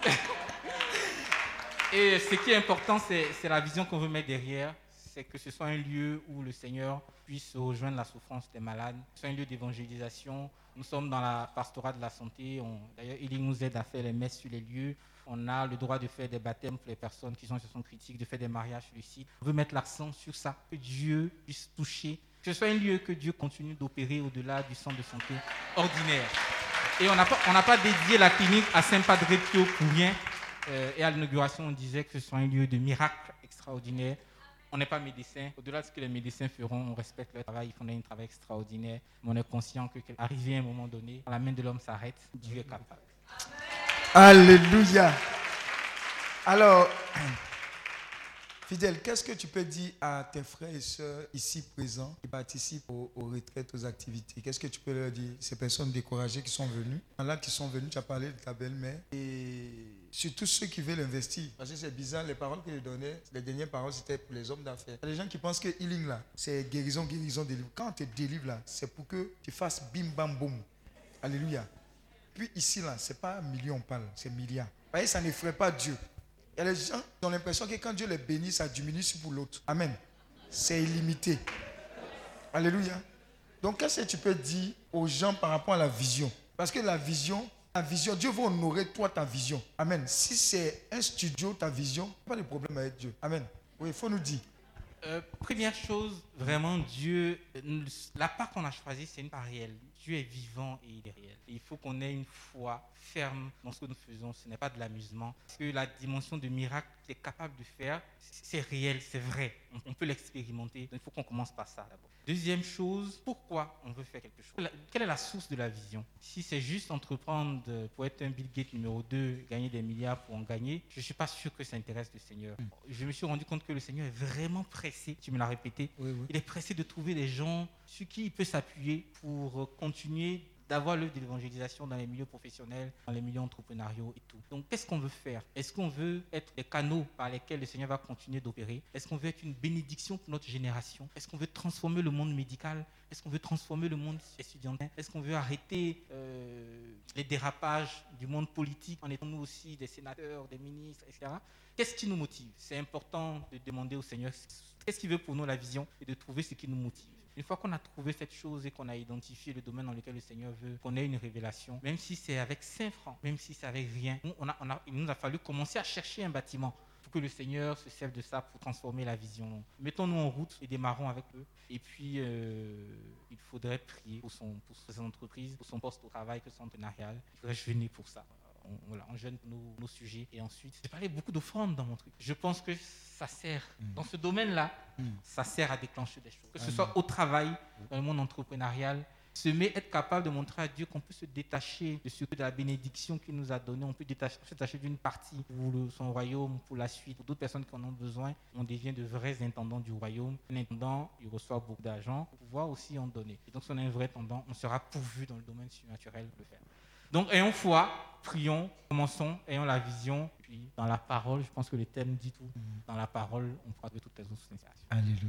Et ce qui est important, c'est la vision qu'on veut mettre derrière. C'est que ce soit un lieu où le Seigneur puisse rejoindre la souffrance des malades. Ce soit un lieu d'évangélisation. Nous sommes dans la pastorat de la santé. D'ailleurs, il nous aide à faire les messes sur les lieux. On a le droit de faire des baptêmes pour les personnes qui sont situation critique, de faire des mariages sur site. On veut mettre l'accent sur ça, que Dieu puisse toucher. Que ce soit un lieu que Dieu continue d'opérer au-delà du centre de santé ordinaire. Et on n'a pas, pas dédié la clinique à Saint-Padre Pio pour rien. Euh, et à l'inauguration, on disait que ce soit un lieu de miracle extraordinaire. On n'est pas médecin. Au-delà de ce que les médecins feront, on respecte leur travail. Ils font un travail extraordinaire. Mais on est conscient que, arrivé à un moment donné, la main de l'homme s'arrête, Dieu est capable. Alléluia. Alors, Fidèle, qu'est-ce que tu peux dire à tes frères et sœurs ici présents qui participent aux, aux retraites, aux activités? Qu'est-ce que tu peux leur dire Ces personnes découragées qui sont venues, là qui sont venues, tu as parlé de ta belle-mère, et surtout ceux qui veulent investir. Parce que c'est bizarre, les paroles que je donnais, les dernières paroles, c'était pour les hommes d'affaires. Il y a des gens qui pensent que healing là, c'est guérison, guérison, délivre. Quand on te délivre là, c'est pour que tu fasses bim bam boum. Alléluia. Puis ici, là, ce n'est pas million, on parle, c'est milliards. Vous voyez, ça n'effraie pas Dieu. Il y a des gens qui ont l'impression que quand Dieu les bénit, ça diminue pour l'autre. Amen. C'est illimité. Alléluia. Donc, qu'est-ce que tu peux dire aux gens par rapport à la vision? Parce que la vision, vision, Dieu va honorer toi ta vision. Amen. Si c'est un studio, ta vision, pas de problème avec Dieu. Amen. Oui, il faut nous dire. Euh, première chose, vraiment, Dieu, la part qu'on a choisie, c'est une part réelle. Dieu est vivant et il est réel. Et il faut qu'on ait une foi ferme dans ce que nous faisons. Ce n'est pas de l'amusement. Parce que la dimension de miracle qu'il est capable de faire, c'est réel, c'est vrai. On, peut l'expérimenter. Donc il faut qu'on commence par ça d'abord. Deuxième chose, pourquoi on veut faire quelque chose? Quelle est la source de la vision? Si c'est juste entreprendre pour être un Bill Gates numéro 2, gagner des milliards pour en gagner, je ne suis pas sûr que ça intéresse le Seigneur. Je me suis rendu compte que le Seigneur est vraiment pressé, tu me l'as répété, il est pressé de trouver des gens sur qui il peut s'appuyer pour continuer d'avoir l'œuvre de l'évangélisation dans les milieux professionnels, dans les milieux entrepreneuriaux et tout. Donc, qu'est-ce qu'on veut faire? Est-ce qu'on veut être des canaux par lesquels le Seigneur va continuer d'opérer? Est-ce qu'on veut être une bénédiction pour notre génération? Est-ce qu'on veut transformer le monde médical? Est-ce qu'on veut transformer le monde étudiantin? Est-ce qu'on veut arrêter euh, les dérapages du monde politique en étant nous aussi des sénateurs, des ministres, etc. Qu'est-ce qui nous motive? C'est important de demander au Seigneur qu'est-ce qu'il veut pour nous la vision et de trouver ce qui nous motive. Une fois qu'on a trouvé cette chose et qu'on a identifié le domaine dans lequel le Seigneur veut qu'on ait une révélation, même si c'est avec 5 francs, même si c'est avec rien, il nous a fallu commencer à chercher un bâtiment pour que le Seigneur se serve de ça pour transformer la vision. Mettons-nous en route et démarrons avec eux. Et puis, euh, il faudrait prier pour son, pour entreprise, pour son poste au travail, pour son partenariat. Il faudrait jeûner pour ça. On, voilà, on jeûne pour nos, nos sujets. Et ensuite, j'ai parlé beaucoup d'offrandes dans mon truc. Je pense que ça sert, dans ce domaine-là, ça sert à déclencher des choses. Que ce soit au travail, dans le monde entrepreneurial, semer, être capable de montrer à Dieu qu'on peut se détacher de ce que de la bénédiction qu'il nous a donné. On peut détacher- se détacher d'une partie pour le- son royaume, pour la suite, pour d'autres personnes qui en ont besoin. On devient de vrais intendants du royaume. Un intendant, il reçoit beaucoup d'argent pour pouvoir aussi en donner. Et donc, si on est un vrai intendant, on sera pourvu dans le domaine surnaturel de le faire. Donc, ayons foi, prions, commençons, ayons la vision. Puis, dans la parole, je pense que le thème dit tout. Dans la parole, on pourra trouver toutes les autres. Alléluia.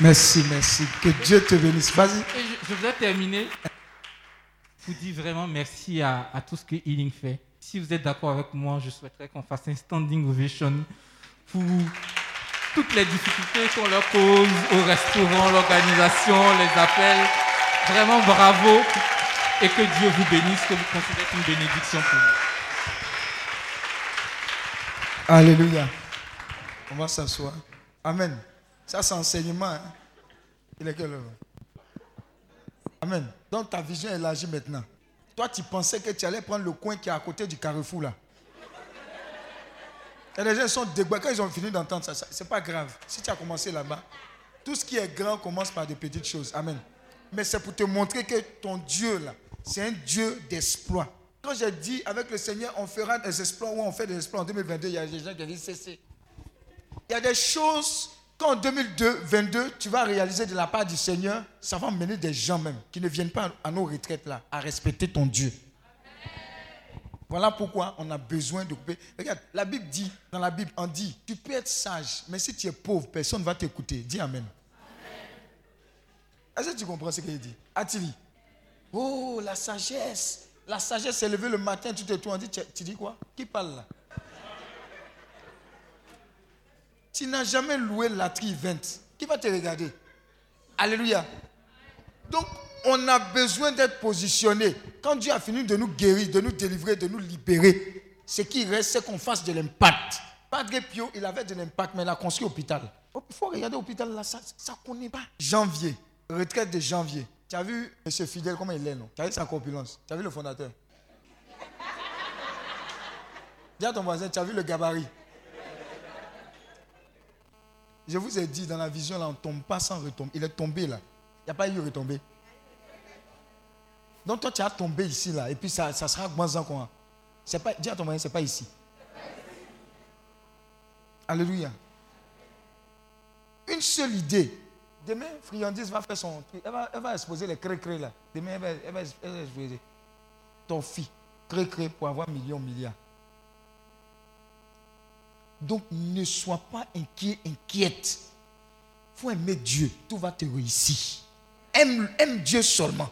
Merci, merci. Que Dieu te bénisse. Vas-y. Je, je voudrais terminer. Je vous dis vraiment merci à, à tout ce que Healing fait. Si vous êtes d'accord avec moi, je souhaiterais qu'on fasse un standing ovation pour toutes les difficultés qu'on leur cause au restaurant, l'organisation, les appels. Vraiment bravo et que Dieu vous bénisse, que vous considérez une bénédiction pour vous. Alléluia. On va s'asseoir. Amen. Ça, c'est enseignement. hein. Il est quelle heure Amen. Donc, ta vision élargie maintenant. Toi, tu pensais que tu allais prendre le coin qui est à côté du carrefour là. Et les gens sont dégoûtés. Quand ils ont fini d'entendre ça, ça c'est pas grave. Si tu as commencé là-bas, tout ce qui est grand commence par des petites choses. Amen. Mais c'est pour te montrer que ton Dieu là, c'est un Dieu d'exploit. Quand j'ai dit avec le Seigneur, on fera des exploits ou on fait des exploits en 2022, il y a des gens qui dit cessez. Il y a des choses qu'en 2022, tu vas réaliser de la part du Seigneur, ça va mener des gens même qui ne viennent pas à nos retraites là, à respecter ton Dieu. Voilà pourquoi on a besoin de. Regarde, la Bible dit, dans la Bible, on dit, tu peux être sage, mais si tu es pauvre, personne ne va t'écouter. Dis Amen. Est-ce que tu comprends ce qu'il dit? Attili. Oh, la sagesse. La sagesse s'est levée le matin, tu te tournes, tu, tu dis quoi? Qui parle là? Tu n'as jamais loué la tri 20. Qui va te regarder? Alléluia. Donc, on a besoin d'être positionné. Quand Dieu a fini de nous guérir, de nous délivrer, de nous libérer, ce qui reste, c'est qu'on fasse de l'impact. Padre Pio, il avait de l'impact, mais il a construit l'hôpital. Il faut regarder l'hôpital là, ça ne connaît pas. Janvier, retraite de janvier. Tu as vu M. Fidèle, comment il est, non? Tu as vu sa corpulence? Tu as vu le fondateur? Dis à ton voisin, tu as vu le gabarit? Je vous ai dit, dans la vision, là, on ne tombe pas sans retomber. Il est tombé là. Il n'y a pas eu retomber. Donc toi, tu as tombé ici, là, et puis ça, ça sera moins quoi. C'est pas, dis à ton voisin, ce n'est pas ici. Alléluia. Une seule idée. Demain, Friandise va faire son truc. Elle va, elle va exposer les cré-cré là. Demain, elle va, elle va, exposer. Ton fils, cré-cré pour avoir millions, milliards. Donc, ne sois pas inquiet, inquiète. Il faut aimer Dieu. Tout va te réussir. Aime, Dieu seulement.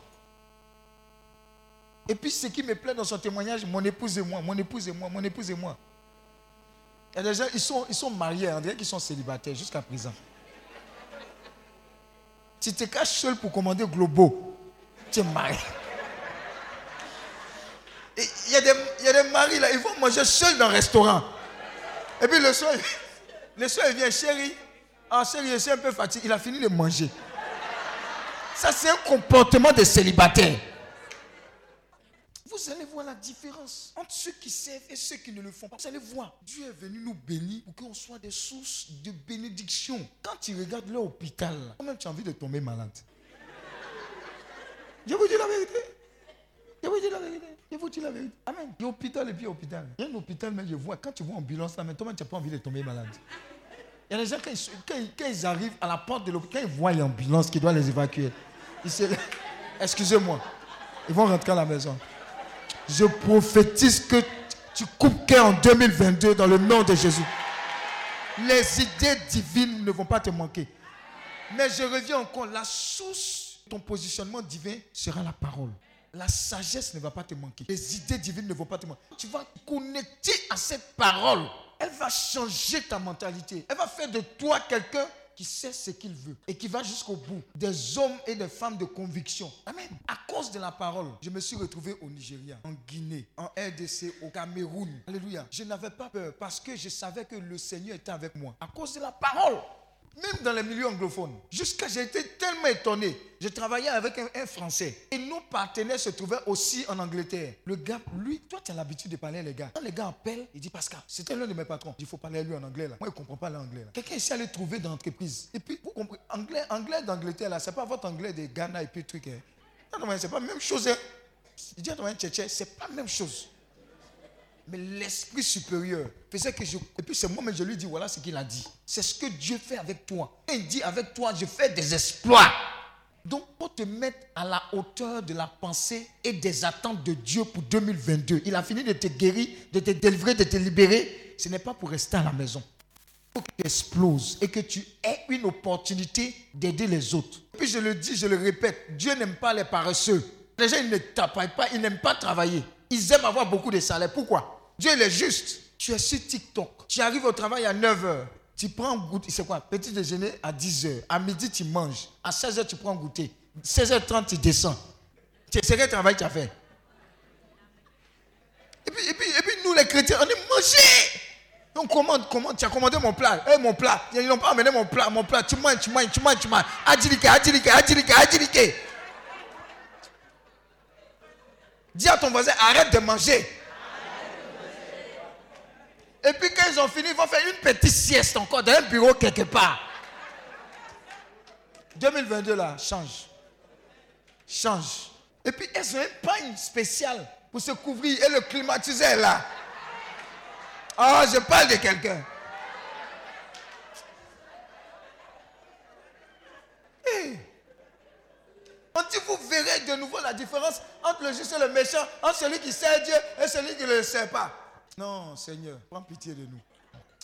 Et puis, ce qui me plaît dans son témoignage, mon épouse et moi, mon épouse et moi, mon épouse et moi. Il y a des gens, ils sont, ils sont mariés, on dirait qu'ils sont célibataires jusqu'à présent. Tu te caches seul pour commander globaux. Tu es marié. Il y, a des, y a des maris là, ils vont manger seuls dans un restaurant. Et puis le soir, le soir il vient, chérie. Ah chérie, je suis un peu fatigué. Il a fini de manger. Ça, c'est un comportement de célibataire. Vous allez voir la différence entre ceux qui servent et ceux qui ne le font pas. Vous allez voir, Dieu est venu nous bénir pour qu'on soit des sources de bénédiction. Quand tu regardes l'hôpital, quand-même tu as envie de tomber malade. Je vous dis la vérité. Je vous dis la vérité. Je vous dis la vérité. Amen. Il y a hôpital et puis hôpital. Il y a un hôpital, mais je vois, quand tu vois ambulance là, mais toi, tu n'as pas envie de tomber malade. Il y a des gens, quand ils arrivent à la porte de l'hôpital, quand ils voient l'ambulance qui doit les évacuer, ils se Excusez-moi. Ils vont rentrer à la maison. Je prophétise que tu coupes cœur en 2022 dans le nom de Jésus. Les idées divines ne vont pas te manquer. Mais je reviens encore, la source de ton positionnement divin sera la parole. La sagesse ne va pas te manquer. Les idées divines ne vont pas te manquer. Tu vas connecter à cette parole. Elle va changer ta mentalité. Elle va faire de toi quelqu'un qui sait ce qu'il veut et qui va jusqu'au bout. Des hommes et des femmes de conviction. Amen. À cause de la parole, je me suis retrouvé au Nigeria, en Guinée, en RDC, au Cameroun. Alléluia. Je n'avais pas peur parce que je savais que le Seigneur était avec moi. À cause de la parole. Même dans les milieux anglophones. Jusqu'à j'ai été tellement étonné. Je travaillais avec un, un Français. Et nos partenaires se trouvaient aussi en Angleterre. Le gars, lui, toi, tu as l'habitude de parler à les gars. Quand les gars appellent, il dit Pascal, c'était l'un de mes patrons. Il faut parler à lui en anglais là. Moi, il ne comprend pas l'anglais là. Quelqu'un ici allait trouver dans l'entreprise. Et puis, vous comprenez, anglais, d'Angleterre là, c'est pas votre anglais de Ghana et puis truc. Hein. Non, non, c'est pas la même chose. Hein. Il dit à ton tchétché, c'est pas la même chose. Mais l'esprit supérieur faisait que je. Et puis c'est moi-même, je lui dis voilà ce qu'il a dit. C'est ce que Dieu fait avec toi. Et il dit avec toi, je fais des exploits. Donc, pour te mettre à la hauteur de la pensée et des attentes de Dieu pour 2022, il a fini de te guérir, de te délivrer, de te libérer. Ce n'est pas pour rester à la maison. faut que tu exploses et que tu aies une opportunité d'aider les autres. Puis je le dis, je le répète, Dieu n'aime pas les paresseux. Les gens, ils ne travaillent pas, ils n'aiment pas travailler. Ils aiment avoir beaucoup de salaire. Pourquoi? Dieu, il est juste. Tu es sur TikTok. Tu arrives au travail à 9h. Tu prends un goûter. C'est quoi? Petit déjeuner à 10h. À midi, tu manges. À 16h, tu prends un goûter. 16h30, tu descends. C'est quel travail tu as fait? Et puis, et, puis, et puis, nous, les chrétiens, on est mangés. On commande, commande, tu as commandé mon plat. Eh, mon plat. Ils n'ont pas amené mon plat, mon plat. Tu manges, tu manges, tu manges, tu manges. Adjilike, adjilike, adjilike, adjilike. Dis à ton voisin, arrête de manger. Et puis quand ils ont fini, ils vont faire une petite sieste encore dans un bureau quelque part. 2022 là, change. Change. Et puis elles ont un pagne spécial pour se couvrir et le climatiseur là. Oh, je parle de quelqu'un. On dit, vous verrez de nouveau la différence entre le juste et le méchant, entre celui qui sait Dieu et celui qui ne le sait pas. Non, Seigneur, prends pitié de nous.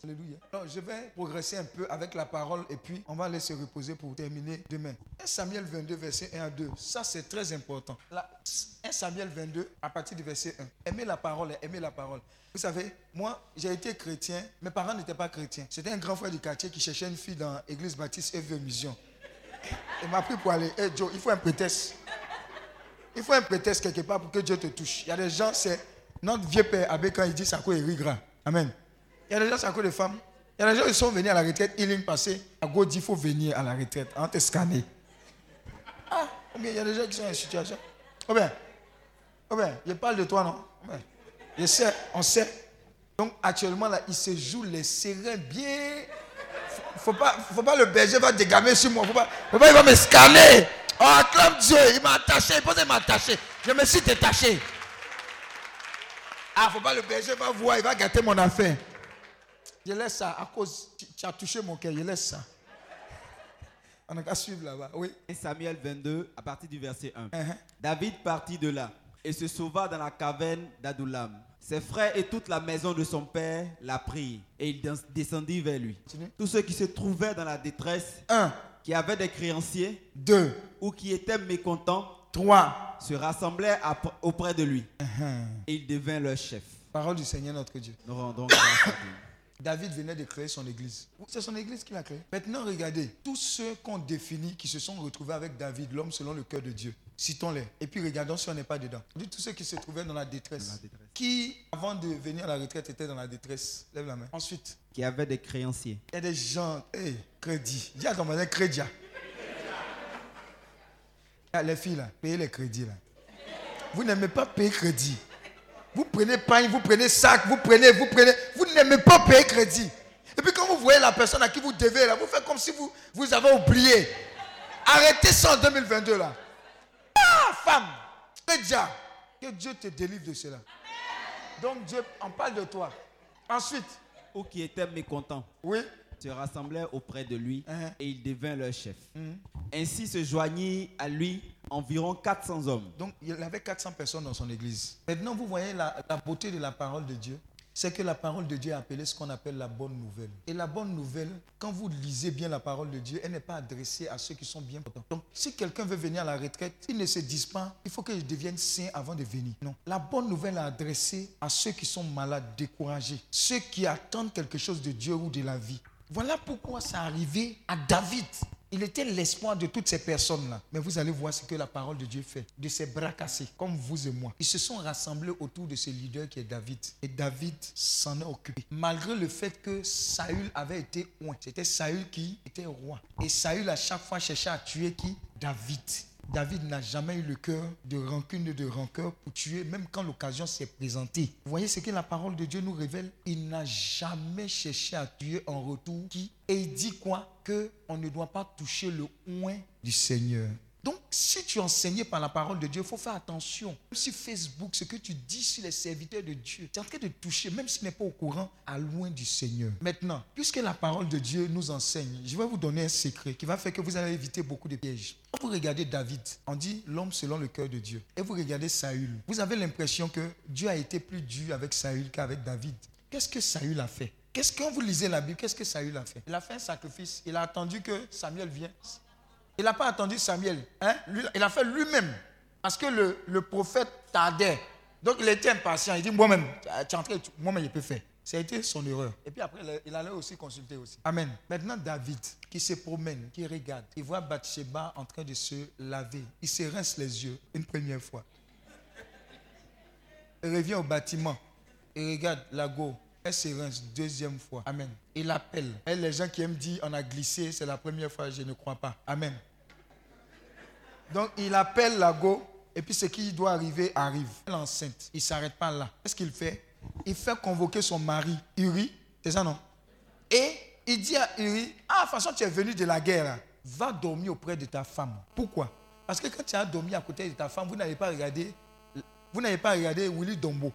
Alléluia. Je vais progresser un peu avec la parole et puis on va se reposer pour terminer demain. 1 Samuel 22, verset 1 à 2. Ça, c'est très important. Là, 1 Samuel 22, à partir du verset 1. Aimez la parole et aimez la parole. Vous savez, moi, j'ai été chrétien. Mes parents n'étaient pas chrétiens. C'était un grand frère du quartier qui cherchait une fille dans l'église baptiste Eve Mission. Il m'a pris pour aller. Hey Joe, il faut un prétexte. Il faut un prétexte quelque part pour que Dieu te touche. Il y a des gens, c'est notre vieux père Abbé quand il dit quoi il gras. Amen. Il y a des gens, c'est à cause des femmes. Il y a des gens qui sont venus à la retraite, healing passé. À gauche, il faut venir à la retraite. On te scanner. Ah, il y a des gens qui sont en situation. Oh bien, oh bien, je parle de toi, non? Oh bien. Je sais, on sait. Donc actuellement, là, il se joue les sereins bien. Faut pas, faut pas le berger va dégamer sur moi. Faut pas, faut pas, il va me scanner. Oh, acclame Dieu. Il m'a attaché. Il m'a attaché. Je me suis détaché. Ah, faut pas le berger va voir. Il va gâter mon affaire. Je laisse ça à cause. Tu, tu as touché mon cœur. Je laisse ça. On a qu'à suivre là-bas. Oui. Et Samuel 22, à partir du verset 1. Uh-huh. David partit de là et se sauva dans la caverne d'Adoulam. Ses frères et toute la maison de son père la prirent et il des- descendit vers lui. Tous ceux qui se trouvaient dans la détresse, Un, qui avaient des créanciers deux, ou qui étaient mécontents, trois. se rassemblèrent ap- auprès de lui Uh-huh. et il devint leur chef. Parole du Seigneur notre Dieu. Nous rendons grâce à Dieu. David venait de créer son église. C'est son église qu'il a créée. Maintenant, regardez, tous ceux qu'on définit qui se sont retrouvés avec David, l'homme selon le cœur de Dieu, citons-les. Et puis regardons si on n'est pas dedans. Tous ceux qui se trouvaient dans la détresse. Dans la détresse. Qui, avant de venir à la retraite, étaient dans la détresse. Lève la main. Ensuite, Qui avaient des créanciers. il y a des gens, hé, crédit. Dis à ton crédit. Ah, Les filles là, payez les crédits là. Vous n'aimez pas payer crédit. Vous prenez pain, vous prenez sac, vous prenez, vous prenez. Vous n'aimez pas payer crédit. Et puis quand vous voyez la personne à qui vous devez là, vous faites comme si vous, vous avez oublié. Arrêtez ça en 2022 là. Ah, femme, crédit. Que Dieu te délivre de cela. Donc Dieu, on parle de toi. Ensuite, Ou qui étaient mécontents, oui, se rassemblèrent auprès de lui Uh-huh. et il devint leur chef. Mhm. Ainsi se joignit à lui environ 400 hommes. Donc, il avait 400 personnes dans son église. Maintenant, vous voyez la, la beauté de la parole de Dieu. C'est que la parole de Dieu est appelée ce qu'on appelle la bonne nouvelle. Et la bonne nouvelle, quand vous lisez bien la parole de Dieu, elle n'est pas adressée à ceux qui sont bien portants. Donc, si quelqu'un veut venir à la retraite, ils ne se disent pas, il faut que je devienne saint avant de venir. Non. La bonne nouvelle est adressée à ceux qui sont malades, découragés, ceux qui attendent quelque chose de Dieu ou de la vie. Voilà pourquoi ça arrivé à David. Il était l'espoir de toutes ces personnes-là. Mais vous allez voir ce que la parole de Dieu fait. De ces bras cassés, comme vous et moi. Ils se sont rassemblés autour de ce leader qui est David. Et David s'en est occupé. Malgré le fait que Saül avait été oint. C'était Saül qui était roi. Et Saül à chaque fois cherchait à tuer qui? David. David n'a jamais eu le cœur de rancune et de rancœur pour tuer, même quand l'occasion s'est présentée. Vous voyez ce que la parole de Dieu nous révèle? Il n'a jamais cherché à tuer en retour qui Et il dit quoi? Que on ne doit pas toucher le oin du Seigneur. Donc, si tu es par la parole de Dieu, il faut faire attention. Même si Facebook, ce que tu dis sur les serviteurs de Dieu, tu es en train de toucher, même s'il n'est pas au courant, à loin du Seigneur. Maintenant, puisque la parole de Dieu nous enseigne, je vais vous donner un secret qui va faire que vous allez éviter beaucoup de pièges. Quand vous regardez David, on dit l'homme selon le cœur de Dieu. Et vous regardez Saül, vous avez l'impression que Dieu a été plus dur avec Saül qu'avec David. Qu'est-ce que Saül a fait? Qu'est-ce que quand vous lisez la Bible, qu'est-ce que Saül a fait? Il a fait un sacrifice. Il a attendu que Samuel vienne. Il n'a pas attendu Samuel. Hein? Il a fait lui-même. Parce que le, le prophète tardait. Donc il était impatient. Il dit Moi-même, tu es entré, moi-même, je peux faire. Ça a été son erreur. Et puis après, il allait aussi consulter aussi. Amen. Maintenant, David, qui se promène, qui regarde, il voit Bathsheba en train de se laver. Il se rince les yeux une première fois. Il revient au bâtiment. Il regarde la go. Elle se rince deuxième fois. Amen. Il appelle. Elle, les gens qui aiment dire on a glissé, c'est la première fois, je ne crois pas. Amen. Donc il appelle la go. Et puis ce qui doit arriver arrive. Elle est enceinte. Il ne s'arrête pas là. Qu'est-ce qu'il fait? Il fait convoquer son mari, Uri. C'est ça non? Et il dit à Uri, ah, de toute façon tu es venu de la guerre. Va dormir auprès de ta femme. Pourquoi? Parce que quand tu as dormi à côté de ta femme, vous n'avez pas regardé, vous n'avez pas regardé Willy Dombo.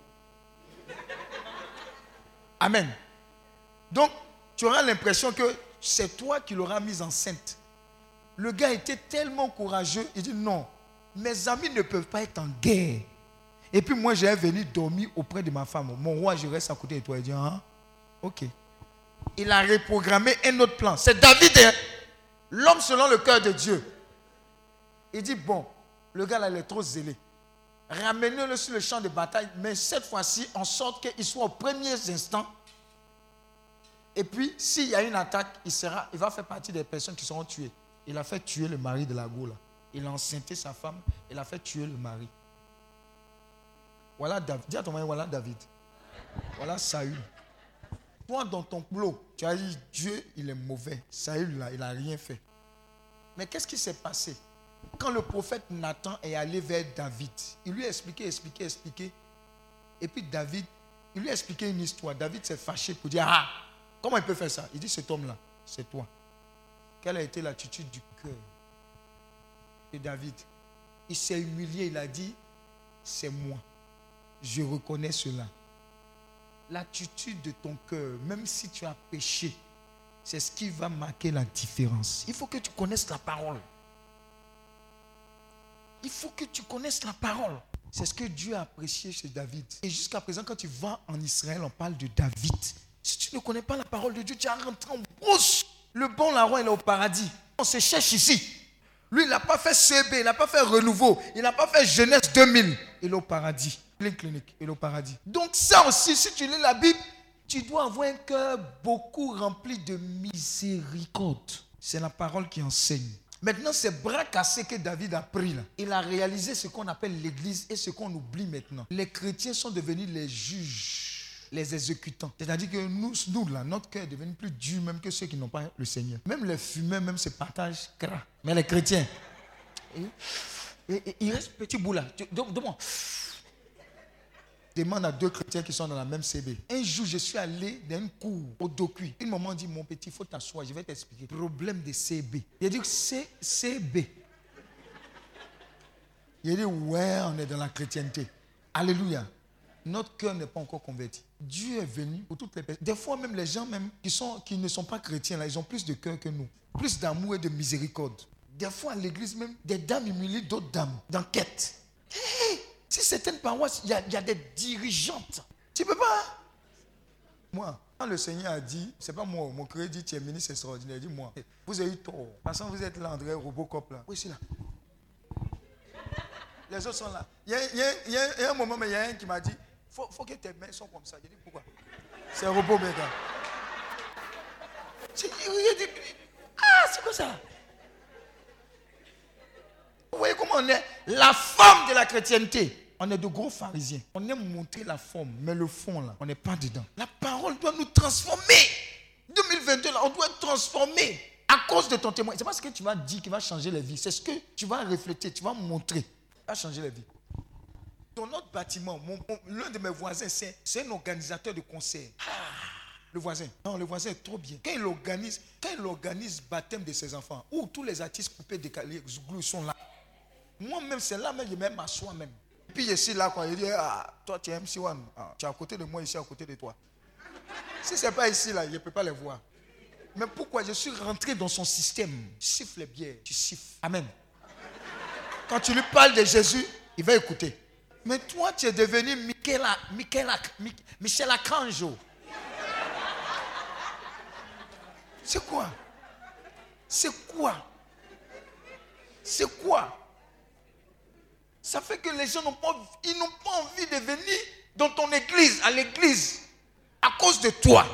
Amen. Donc, tu auras l'impression que c'est toi qui l'auras mise enceinte. Le gars était tellement courageux, il dit non, mes amis ne peuvent pas être en guerre. Et puis moi, j'ai venu dormir auprès de ma femme. Mon roi, je reste à côté de toi. Il dit, ah, ok. Il a reprogrammé un autre plan. C'est David, hein, l'homme selon le cœur de Dieu. Il dit, bon, le gars là, il est trop zélé. Ramenez-le sur le champ de bataille, mais cette fois-ci, en sorte qu'il soit aux premiers instants. Et puis, s'il y a une attaque, il, sera, il va faire partie des personnes qui seront tuées. Il a fait tuer le mari de la Goula. Il a enceinté sa femme. Il a fait tuer le mari. Voilà David. Dis à ton mari, voilà David. Voilà Saül. Toi, dans ton plot, tu as dit, Dieu, il est mauvais. Saül, il n'a rien fait. Mais qu'est-ce qui s'est passé? Quand le prophète Nathan est allé vers David, il lui a expliqué, expliqué, expliqué. Et puis David, il lui a expliqué une histoire. David s'est fâché pour dire, ah, comment il peut faire ça? Il dit, cet homme-là, c'est toi. Quelle a été l'attitude du cœur de David? Il s'est humilié, il a dit, c'est moi. Je reconnais cela. L'attitude de ton cœur, même si tu as péché, c'est ce qui va marquer la différence. Il faut que tu connaisses la parole. Il faut que tu connaisses la parole. C'est ce que Dieu a apprécié chez David. Et jusqu'à présent, quand tu vas en Israël, on parle de David. Si tu ne connais pas la parole de Dieu, tu as rentré en brousse. Le bon larron, il est au paradis. On se cherche ici. Lui, il n'a pas fait CB, il n'a pas fait renouveau, il n'a pas fait jeunesse 2000. Il est au paradis. Clinique, il est au paradis. Donc ça aussi, si tu lis la Bible, tu dois avoir un cœur beaucoup rempli de miséricorde. C'est la parole qui enseigne. Maintenant, c'est bras cassés que David a pris là. Il a réalisé ce qu'on appelle l'église et ce qu'on oublie maintenant. Les chrétiens sont devenus les juges, les exécutants. C'est-à-dire que nous, nous notre cœur est devenu plus dur même que ceux qui n'ont pas le Seigneur. Même les fumeurs, même se partagent gras. Mais les chrétiens, et- et- et il reste petit bout là. Tu- dem- Demande. À deux chrétiens qui sont dans la même CB. Un jour, je suis allé dans une cour au docu. Une maman dit Mon petit, il faut t'asseoir, je vais t'expliquer. Problème de CB. Il a dit CB. Il dit Ouais, on est dans la chrétienté. Alléluia. Notre cœur n'est pas encore converti. Dieu est venu pour toutes les personnes. Des fois, même les gens même qui, sont, qui ne sont pas chrétiens, là, ils ont plus de cœur que nous. Plus d'amour et de miséricorde. Des fois, à l'église même, des dames humilient d'autres dames d'enquête. Hey, si certaines paroisses, il y, a- il y a des dirigeantes. Tu peux pas. Moi, quand le Seigneur a dit, c'est pas moi, mon crédit, tu es ministre extraordinaire, il dit moi, vous avez eu tort. Parce que vous êtes là, André Robocop, là. Oui, c'est là. Les autres sont là. Il y a, il y a- il y a- un moment, mais il y a un qui m'a dit, faut, faut que tes mains soient comme ça. J'ai dit, pourquoi? C'est un robot, gars. J'ai dit, ah, c'est quoi ça? Vous voyez comment on est la forme de la chrétienté. On est de gros pharisiens. On aime montrer la forme, mais le fond, là, on n'est pas dedans. La parole doit nous transformer. 2022, là, on doit être transformé à cause de ton témoin. C'est pas ce que tu vas dire qui va changer les vies. C'est ce que tu vas refléter, tu vas montrer. va changer les vies. Dans notre bâtiment, l'un de mes voisins, c'est un organisateur de concerts. Ah, le voisin. Non, le voisin est trop bien. Quand il organise, quand il organise baptême de ses enfants, où tous les artistes coupés, décalés, sont là. Moi-même, c'est là même, je vais m'asseoir même. Puis je suis là, quand il dit, ah, toi, tu es MC1, Ah, tu es à côté de moi, ici, à côté de toi. Si ce n'est pas ici, là, je ne peux pas les voir. Mais pourquoi je suis rentré dans son système? Siffle les bières, tu siffles. Amen. Quand tu lui parles de Jésus, il va écouter. Mais toi, tu es devenu Michel, Michel. C'est quoi? C'est quoi? C'est quoi? Ça fait que les gens n'ont pas, ils n'ont pas envie de venir dans ton église, à l'église, à cause de toi.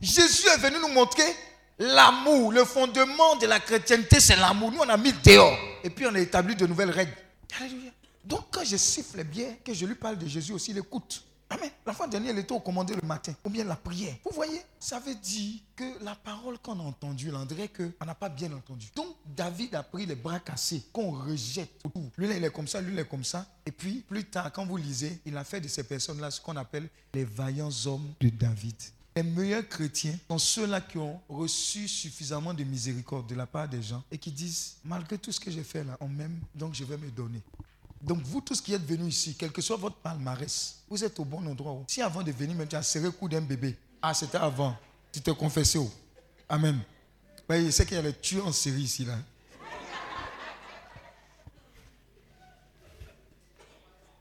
Jésus est venu nous montrer l'amour. Le fondement de la chrétienté, c'est l'amour. Nous, on a mis dehors. Et puis, on a établi de nouvelles règles. Alléluia. Donc, quand je siffle bien, que je lui parle de Jésus aussi, il écoute. Amen. L'enfant dernier, il était au commandé le matin. Ou bien la prière. Vous voyez, ça veut dire que la parole qu'on a entendue, on dirait qu'on n'a pas bien entendu. Donc, David a pris les bras cassés, qu'on rejette. Lui, là, il est comme ça, lui, il est comme ça. Et puis, plus tard, quand vous lisez, il a fait de ces personnes-là ce qu'on appelle les vaillants hommes de David. Les meilleurs chrétiens sont ceux-là qui ont reçu suffisamment de miséricorde de la part des gens et qui disent, malgré tout ce que j'ai fait là, on m'aime, donc je vais me donner. Donc vous tous qui êtes venus ici, quel que soit votre palmarès, vous êtes au bon endroit. oh. Si avant de venir, même tu as serré le cou d'un bébé, ah c'était avant, tu te confessais. oh. Amen. Ouais, il sait qu'il y a les tueurs en série ici là.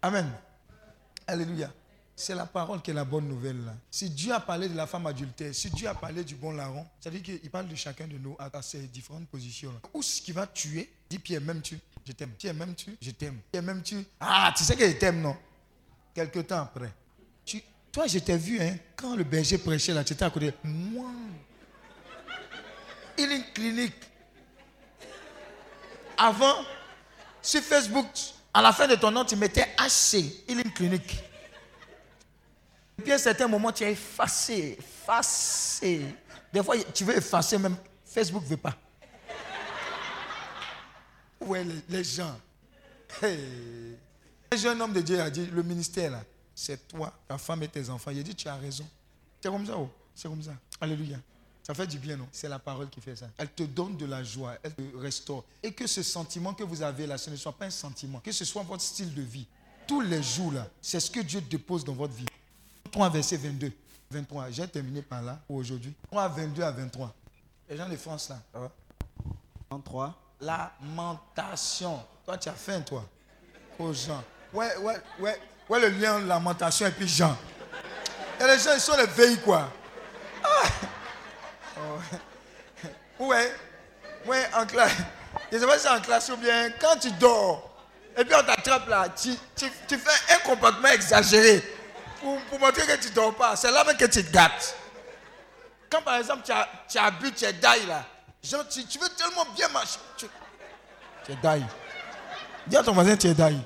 Amen. Alléluia. C'est la parole qui est la bonne nouvelle là. Si Dieu a parlé de la femme adultère, si Dieu a parlé du bon larron, ça veut dire qu'il parle de chacun de nous à, à ses différentes positions. là. Ou ce qui va tuer, dit Pierre, m'aimes-tu Je t'aime. Pierre, m'aimes-tu Je t'aime. Pierre, m'aimes-tu Ah, tu sais qu'il t'aime, non? Quelque temps après. Tu- toi, je t'ai vu, hein, quand le berger prêchait là, tu étais à côté. Moi. Il une clinique. Avant, sur Facebook, à la fin de ton nom, tu mettais HC, il est une clinique. Et puis à un certain moment, tu as effacé, effacé. Des fois, tu veux effacer même. Facebook ne veut pas. Ouais, les, les gens? Un jeune homme de Dieu a dit, le ministère là, c'est toi, ta femme et tes enfants. Il a dit, tu as raison. C'est comme ça, oh. C'est comme ça. Alléluia. Ça fait du bien, non? C'est la parole qui fait ça. Elle te donne de la joie, elle te restaure. Et que ce sentiment que vous avez là, ce ne soit pas un sentiment, que ce soit votre style de vie. Tous les jours là, c'est ce que Dieu dépose dans votre vie. 3 verset 22, 23. J'ai terminé par là pour aujourd'hui. 3, 22 à 23. Les gens de France là. ça va? 33. Lamentation. Toi, tu as faim, toi. Aux gens. Ouais, ouais, ouais. Ouais, le lien lamentation et puis Jean. Et les gens, ils sont les veilles, quoi. Ah. Oh. Ouais. Ouais, en classe. Je ne sais pas si c'est en classe ou bien quand tu dors. Et puis on t'attrape là. Tu, tu- tu fais un comportement exagéré. Pour, pour montrer que tu dors pas. C'est là même que tu te gâtes. Quand par exemple tu as, tu as bu, tu es daille là. Genre, tu, tu veux tellement bien marcher. Tu, tu es daille. Dis à ton voisin, tu es daille.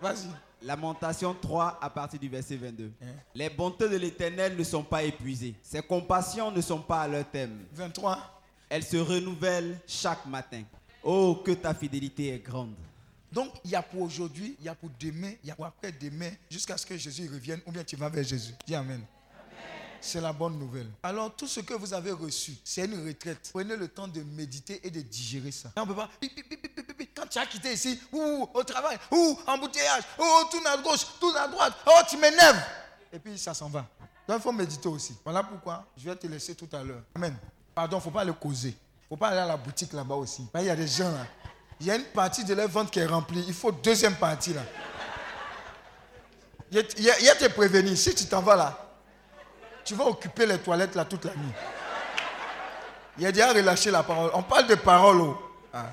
Vas-y. Lamentation 3 à partir du verset 22. Hein? Les bontés de l'Éternel ne sont pas épuisées. Ses compassions ne sont pas à leur thème. 23. Elles se renouvellent chaque matin. Oh, que ta fidélité est grande. Donc, il y a pour aujourd'hui, il y a pour demain, il y a pour après-demain, jusqu'à ce que Jésus revienne, ou bien tu vas vers Jésus. Dis Amen. C'est la bonne nouvelle. Alors, tout ce que vous avez reçu, c'est une retraite. Prenez le temps de méditer et de digérer ça. on ne peut pas. Quand tu as quitté ici, ou au travail, ou embouteillage, ou tourne à gauche, tourne à droite, oh, tu m'énerves. Et puis, ça s'en va. Donc, il faut méditer aussi. Voilà pourquoi je vais te laisser tout à l'heure. Amen. Pardon, il ne faut pas le causer. Il ne faut pas aller à la boutique là-bas aussi. Il y a des gens là. Il y a une partie de leur vente qui est remplie. Il faut deuxième partie là. Il y a- il y a, il y a te prévenir. Si tu t'en vas là, tu vas occuper les toilettes là toute la nuit. Il a déjà relâché la parole. On parle de parole. oh. Ah.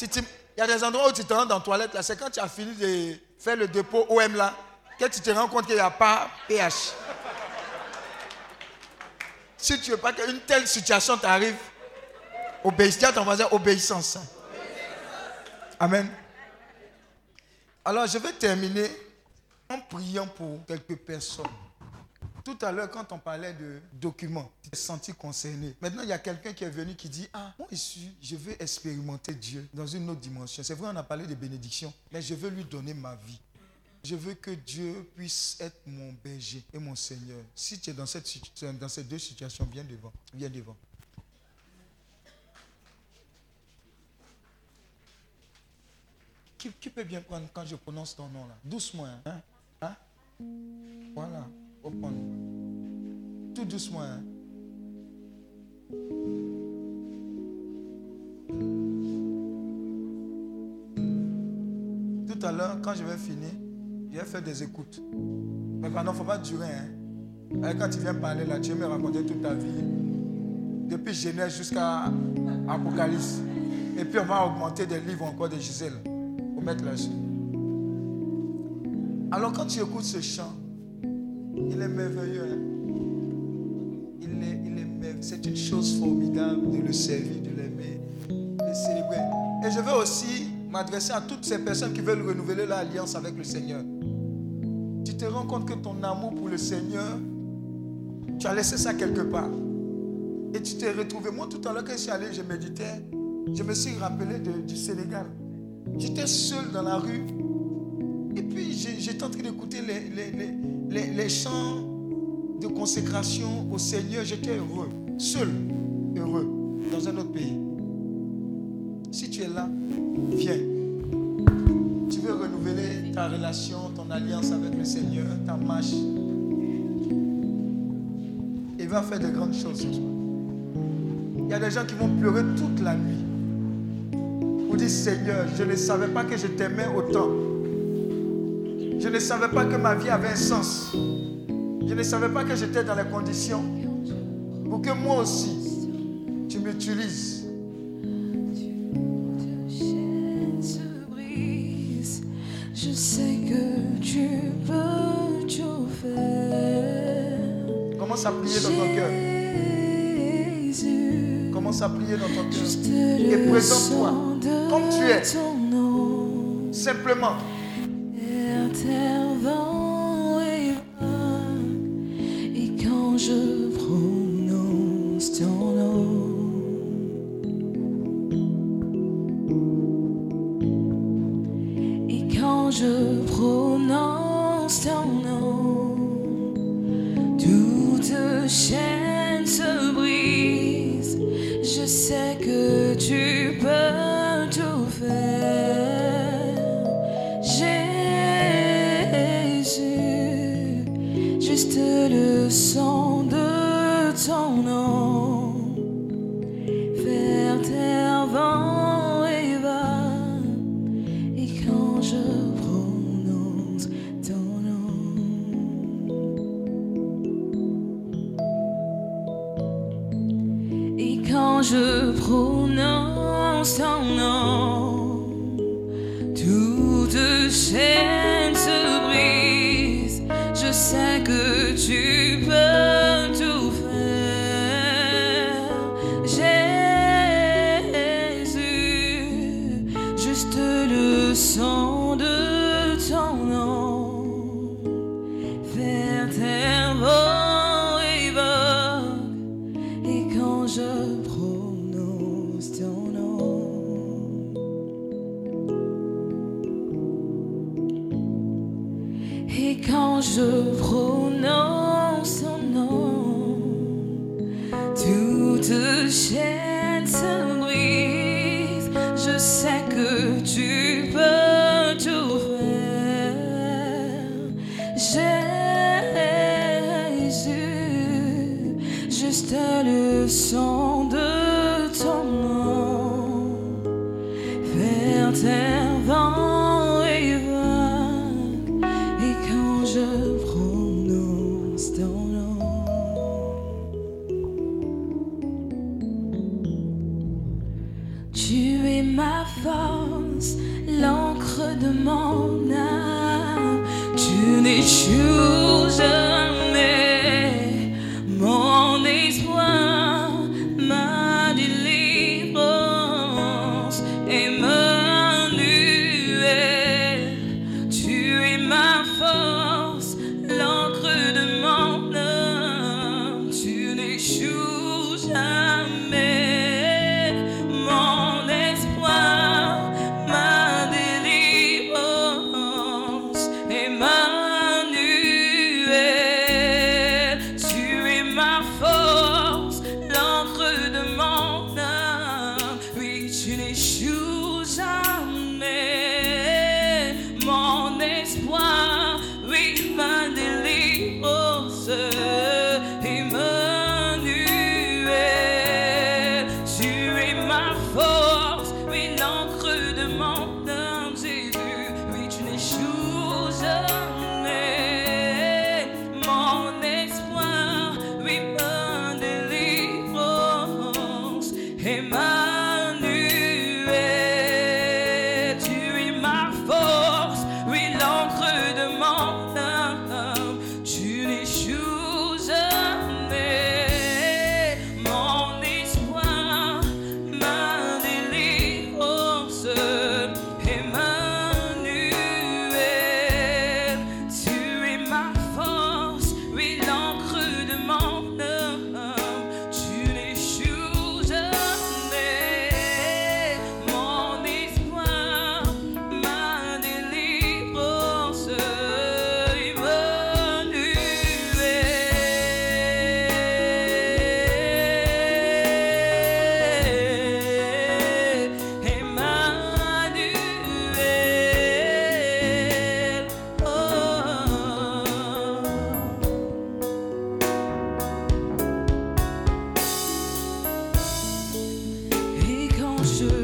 Il y a des endroits où tu te rends dans la toilette là, c'est quand tu as fini de faire le dépôt OM là, que tu te rends compte qu'il n'y a pas PH. Si tu ne veux pas qu'une telle situation t'arrive, obéis. À ton voisin obéissance. Amen. Alors je vais terminer en priant pour quelques personnes. Tout à l'heure, quand on parlait de documents, tu t'es senti concerné. Maintenant, il y a quelqu'un qui est venu qui dit Ah, moi ici, je veux expérimenter Dieu dans une autre dimension. C'est vrai, on a parlé de bénédiction, mais je veux lui donner ma vie. Je veux que Dieu puisse être mon berger et mon Seigneur. Si tu es dans, cette, dans ces deux situations, viens devant. Viens devant. Qui, peut bien prendre quand je prononce ton nom là Doucement. Hein? Hein? Voilà. Tout doucement. Hein? Tout à l'heure, quand je vais finir, je vais faire des écoutes. Mais pardon, il ne faut pas durer. Hein? Quand tu viens parler là, tu veux me raconter toute ta vie. Depuis Genèse jusqu'à Apocalypse. Et puis on va augmenter des livres encore de Gisèle. Pour mettre là-dessus. Alors quand tu écoutes ce chant, il est merveilleux. hein. Il est, il est merveilleux. C'est une chose formidable de le servir, de l'aimer, de le célébrer. Et je veux aussi m'adresser à toutes ces personnes qui veulent renouveler leur alliance avec le Seigneur. Tu te rends compte que ton amour pour le Seigneur, tu as laissé ça quelque part. Et tu t'es retrouvé. Moi, tout à l'heure, quand je suis allé, je méditais. Je me suis rappelé de- du Sénégal. J'étais seul dans la rue. En train d'écouter les, les, les, les- chants de consécration au Seigneur. J'étais heureux. Seul, heureux, dans un autre pays. Si tu es là, viens. Tu veux renouveler ta relation, ton alliance avec le Seigneur, ta marche. Il va faire de grandes choses. Il y a des gens qui vont pleurer toute la nuit. Pour dire Seigneur, je ne savais pas que je t'aimais autant. Je ne savais pas que ma vie avait un sens. Je ne savais pas que j'étais dans les conditions pour que moi aussi, tu m'utilises. je sais que tu peux tout faire. Commence à prier dans ton cœur. Commence à prier dans ton cœur. Et présente-toi comme tu es. Simplement. sure.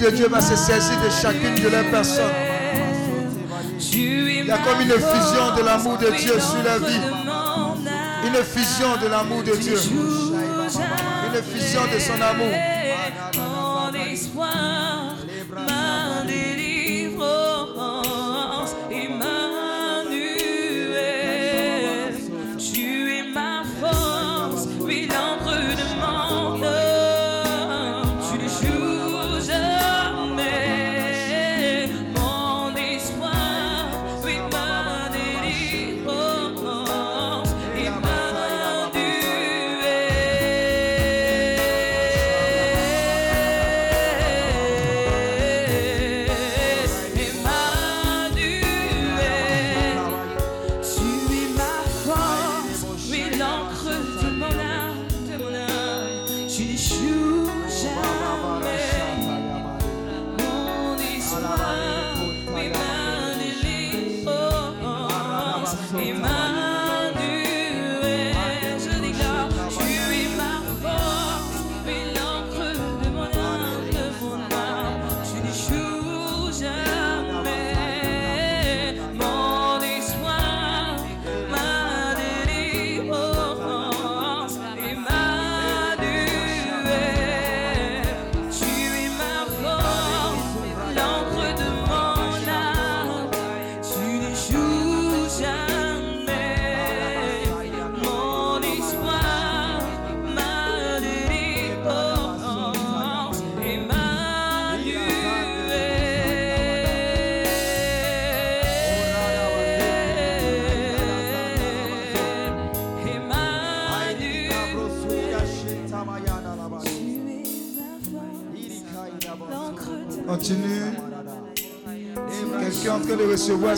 de Dieu va se saisir de chacune de leurs personnes. Il y a comme une fusion de l'amour de Dieu sur la vie. Une fusion de l'amour de Dieu. Une fusion de son amour.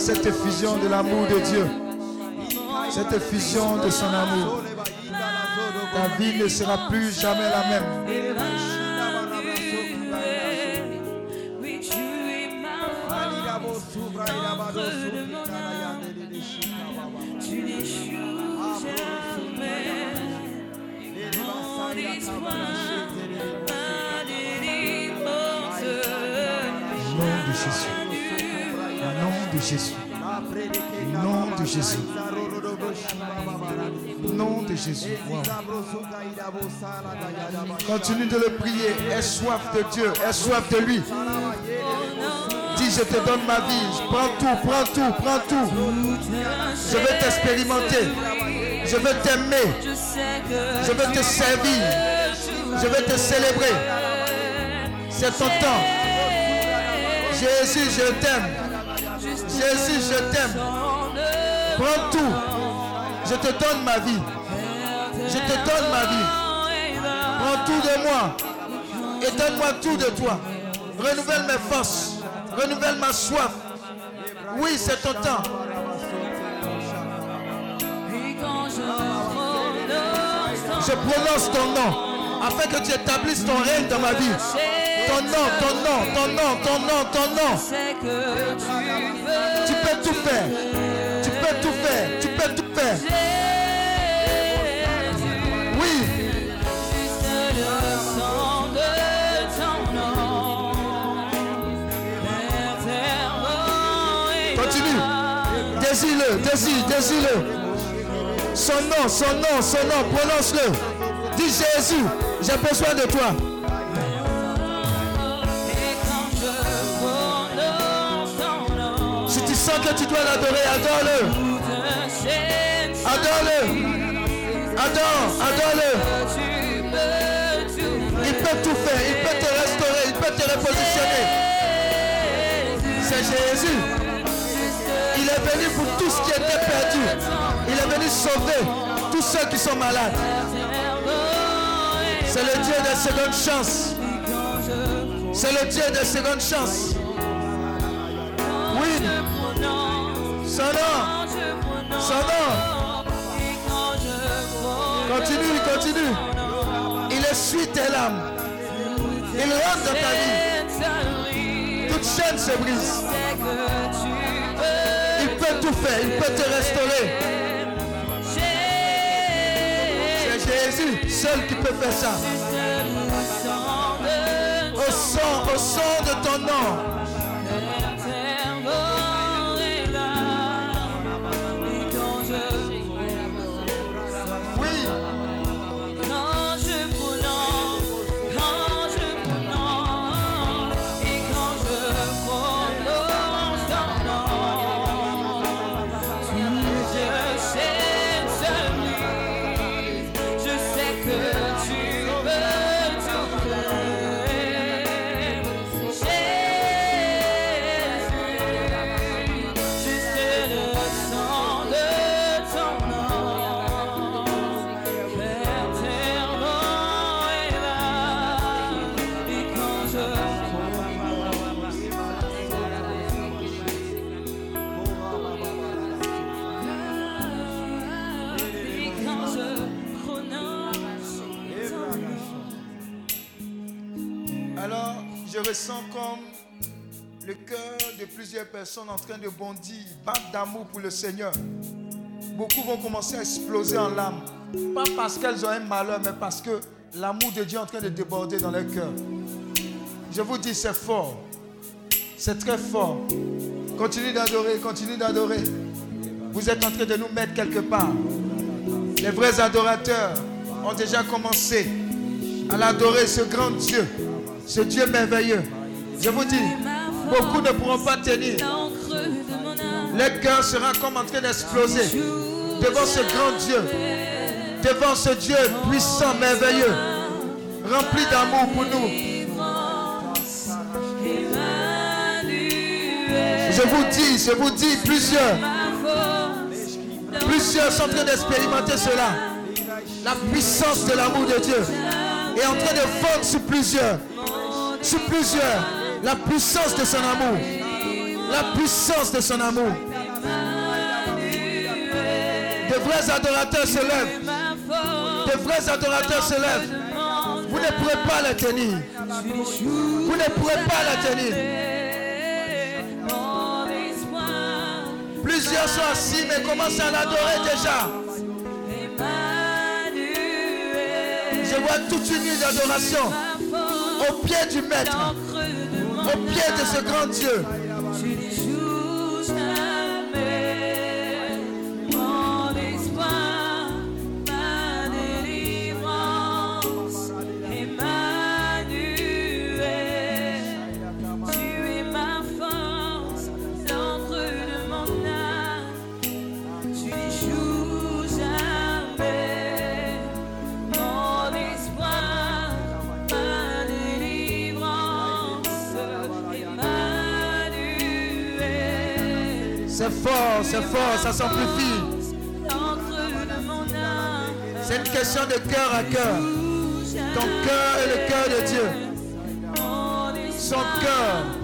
Cette effusion de l'amour de Dieu. Cette effusion de son amour. Ta vie ne sera plus jamais la même. Jésus. De Jésus. Nom de Jésus. Nom de Jésus. Continue de le prier. Aie soif de Dieu. Aie soif de lui. Dis, je te donne ma vie. Prends tout, prends tout, prends tout. Je veux t'expérimenter. Je veux t'aimer. Je veux te servir. Je veux te célébrer. C'est ton temps. Jésus, je t'aime. Jésus, je t'aime. Prends tout. Je te donne ma vie. Je te donne ma vie. Prends tout de moi. Et donne-moi tout de toi. Renouvelle mes forces. Renouvelle ma soif. Oui, c'est ton temps. Je prononce ton nom afin que tu établisses ton règne dans ma vie. Ton nom, ton nom, ton nom, ton nom, ton nom. tu peux tout faire. Tu peux tout faire. Tu peux tout faire. Oui, continue. Désire-le, désire, désire-le. Son nom, son nom, son nom, prononce-le. Dis Jésus, j'ai besoin de toi. Que tu dois l'adorer, adore-le. Adore-le. Adore, adore-le. Il peut tout faire, il peut te restaurer, il peut te repositionner. C'est Jésus. Il est venu pour tout ce qui était perdu. Il est venu sauver tous ceux qui sont malades. C'est le Dieu des secondes chances. C'est le Dieu des secondes chances. Oui, son nom, son nom. Continue, continue. Il essuie tes larmes. Il rentre dans ta vie. Toute chaîne se brise. Il peut tout faire, il peut te restaurer. C'est Jésus seul qui peut faire ça. Au son, au son de ton nom. Personnes en train de bondir, battre d'amour pour le Seigneur. Beaucoup vont commencer à exploser en larmes. Pas parce qu'elles ont un malheur, mais parce que l'amour de Dieu est en train de déborder dans leur cœur. Je vous dis, c'est fort. C'est très fort. Continuez d'adorer, continuez d'adorer. Vous êtes en train de nous mettre quelque part. Les vrais adorateurs ont déjà commencé à l'adorer, ce grand Dieu, ce Dieu merveilleux. Je vous dis, beaucoup ne pourront pas tenir. Leur cœur sera comme en train d'exploser devant ce grand Dieu, devant ce Dieu puissant, merveilleux, rempli d'amour pour nous. Je vous dis, je vous dis, plusieurs, plusieurs sont en train d'expérimenter cela. La puissance de l'amour de Dieu est en train de fondre sur plusieurs. sur plusieurs. La puissance de son amour. La puissance de son amour. De vrais adorateurs se lèvent. De vrais adorateurs se lèvent. Vous ne pourrez pas la tenir. Vous ne pourrez pas la tenir. Plusieurs sont assis mais commencent à l'adorer déjà. Je vois toute une nuit d'adoration au pied du Maître, au pied de ce grand Dieu. Fort, c'est fort, ça s'amplifie. C'est une question de cœur à cœur. Ton cœur est le cœur de Dieu. Son cœur.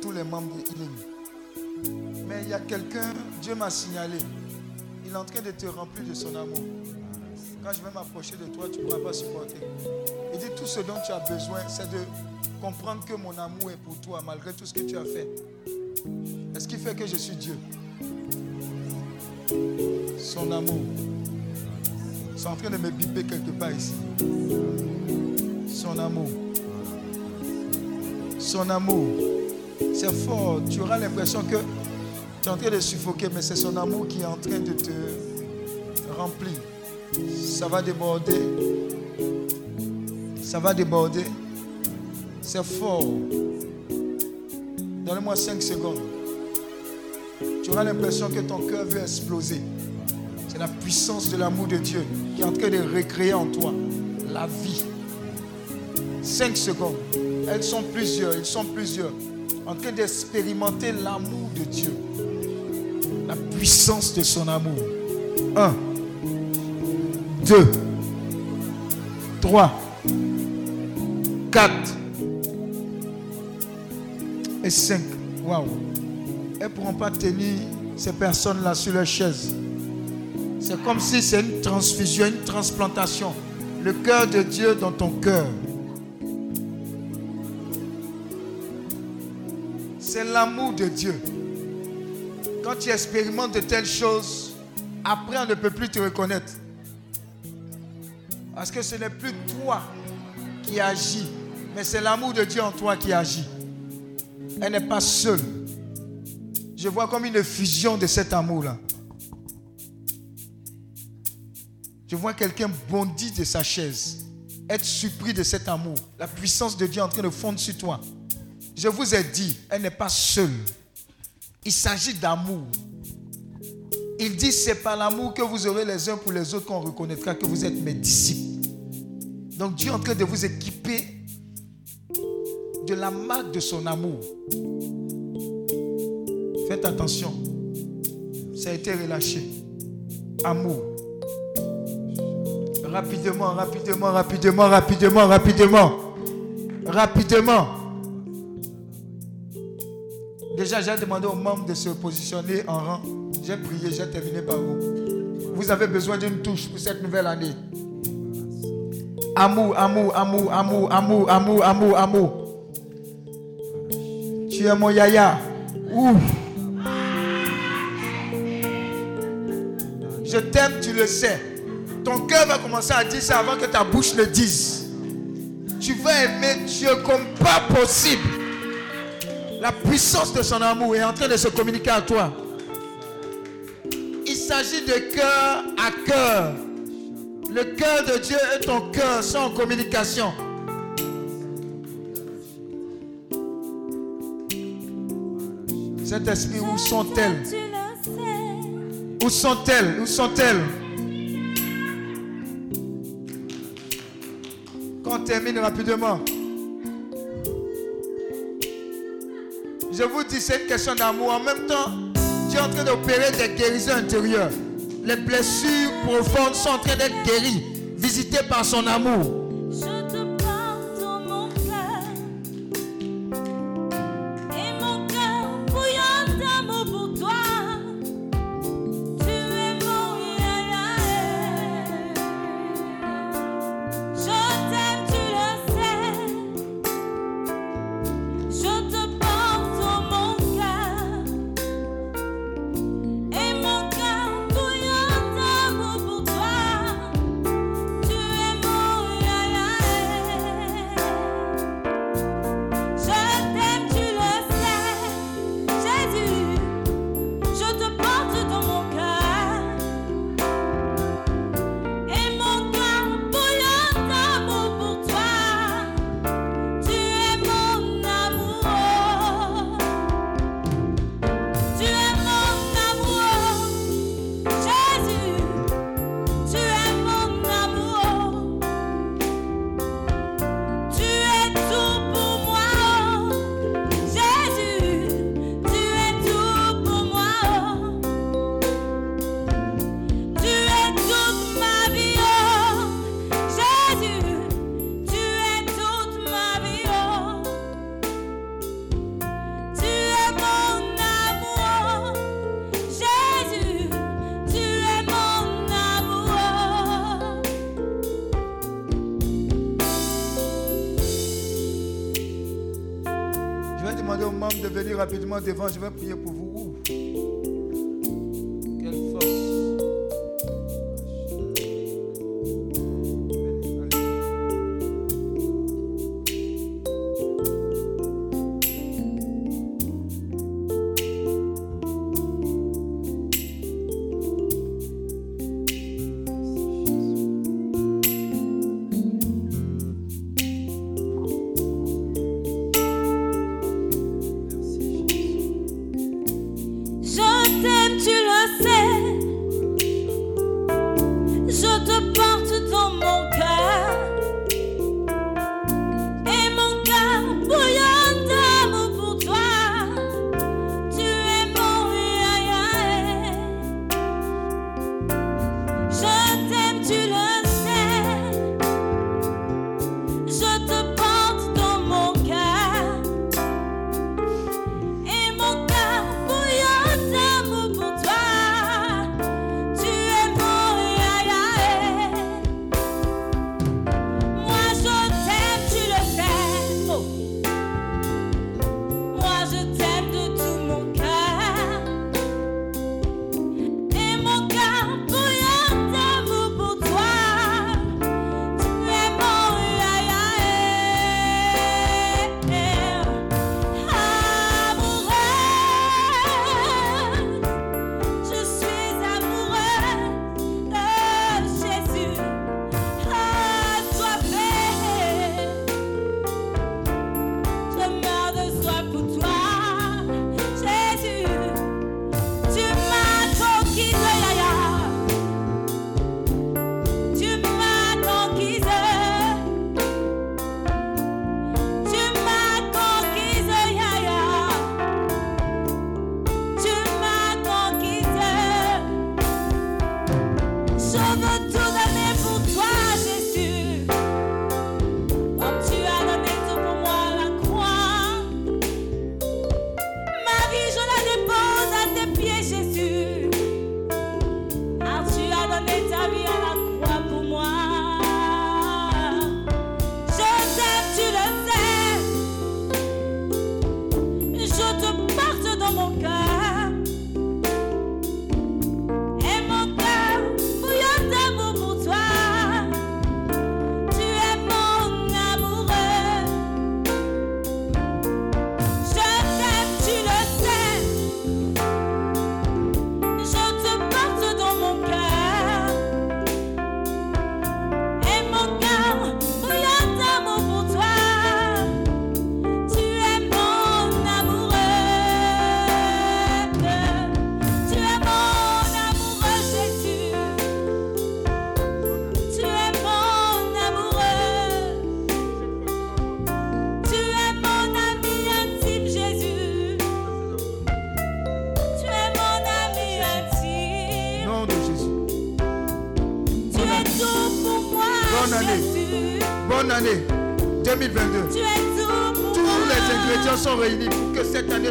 Tous les membres de. Mais il y a quelqu'un, Dieu m'a signalé. Il est en train de te remplir de son amour. Quand je vais m'approcher de toi, tu ne pourras pas supporter. Il dit tout ce dont tu as besoin, c'est de comprendre que mon amour est pour toi malgré tout ce que tu as fait. Est-ce qui fait que je suis Dieu? Son amour. C'est en train de me biper quelque part ici. Son amour. Son amour. C'est fort. Tu auras l'impression que tu es en train de suffoquer, mais c'est son amour qui est en train de te remplir. Ça va déborder. Ça va déborder. C'est fort. Donne-moi 5 secondes. Tu auras l'impression que ton cœur veut exploser. C'est la puissance de l'amour de Dieu qui est en train de recréer en toi la vie. 5 secondes. Elles sont plusieurs, ils sont plusieurs. En train d'expérimenter l'amour de Dieu. La puissance de son amour. 1, 2, 3, 4 et 5. Waouh. Elles ne pourront pas tenir ces personnes-là sur leur chaise. C'est comme si c'est une transfusion, une transplantation. Le cœur de Dieu dans ton cœur. L'amour de Dieu. Quand tu expérimentes de telles choses, après on ne peut plus te reconnaître. Parce que ce n'est plus toi qui agis, mais c'est l'amour de Dieu en toi qui agit. Elle n'est pas seule. Je vois comme une fusion de cet amour-là. Je vois quelqu'un bondir de sa chaise, être surpris de cet amour. La puissance de Dieu en train de fondre sur toi. Je vous ai dit, elle n'est pas seule. Il s'agit d'amour. Il dit, c'est par l'amour que vous aurez les uns pour les autres qu'on reconnaîtra que vous êtes mes disciples. Donc Dieu est en train de vous équiper de la marque de son amour. Faites attention. Ça a été relâché. Amour. Rapidement, rapidement, rapidement, rapidement, rapidement. Rapidement. Déjà, j'ai demandé aux membres de se positionner en rang. J'ai prié, j'ai terminé par vous. Vous avez besoin d'une touche pour cette nouvelle année. Amour, amour, amour, amour, amour, amour, amour, amour. Tu es mon yaya. Ouf. Je t'aime, tu le sais. Ton cœur va commencer à dire ça avant que ta bouche le dise. Tu vas aimer Dieu comme pas possible. La puissance de son amour est en train de se communiquer à toi. Il s'agit de cœur à cœur. Le cœur de Dieu est ton cœur sans communication. Cet esprit, où sont-elles? Où sont-elles? Où sont-elles? Quand on termine rapidement. Je vous dis, c'est une question d'amour. En même temps, Dieu est en train d'opérer des guérisons intérieures. Les blessures profondes sont en train d'être guéries, visitées par son amour. Venir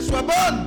que cette année soit bonne.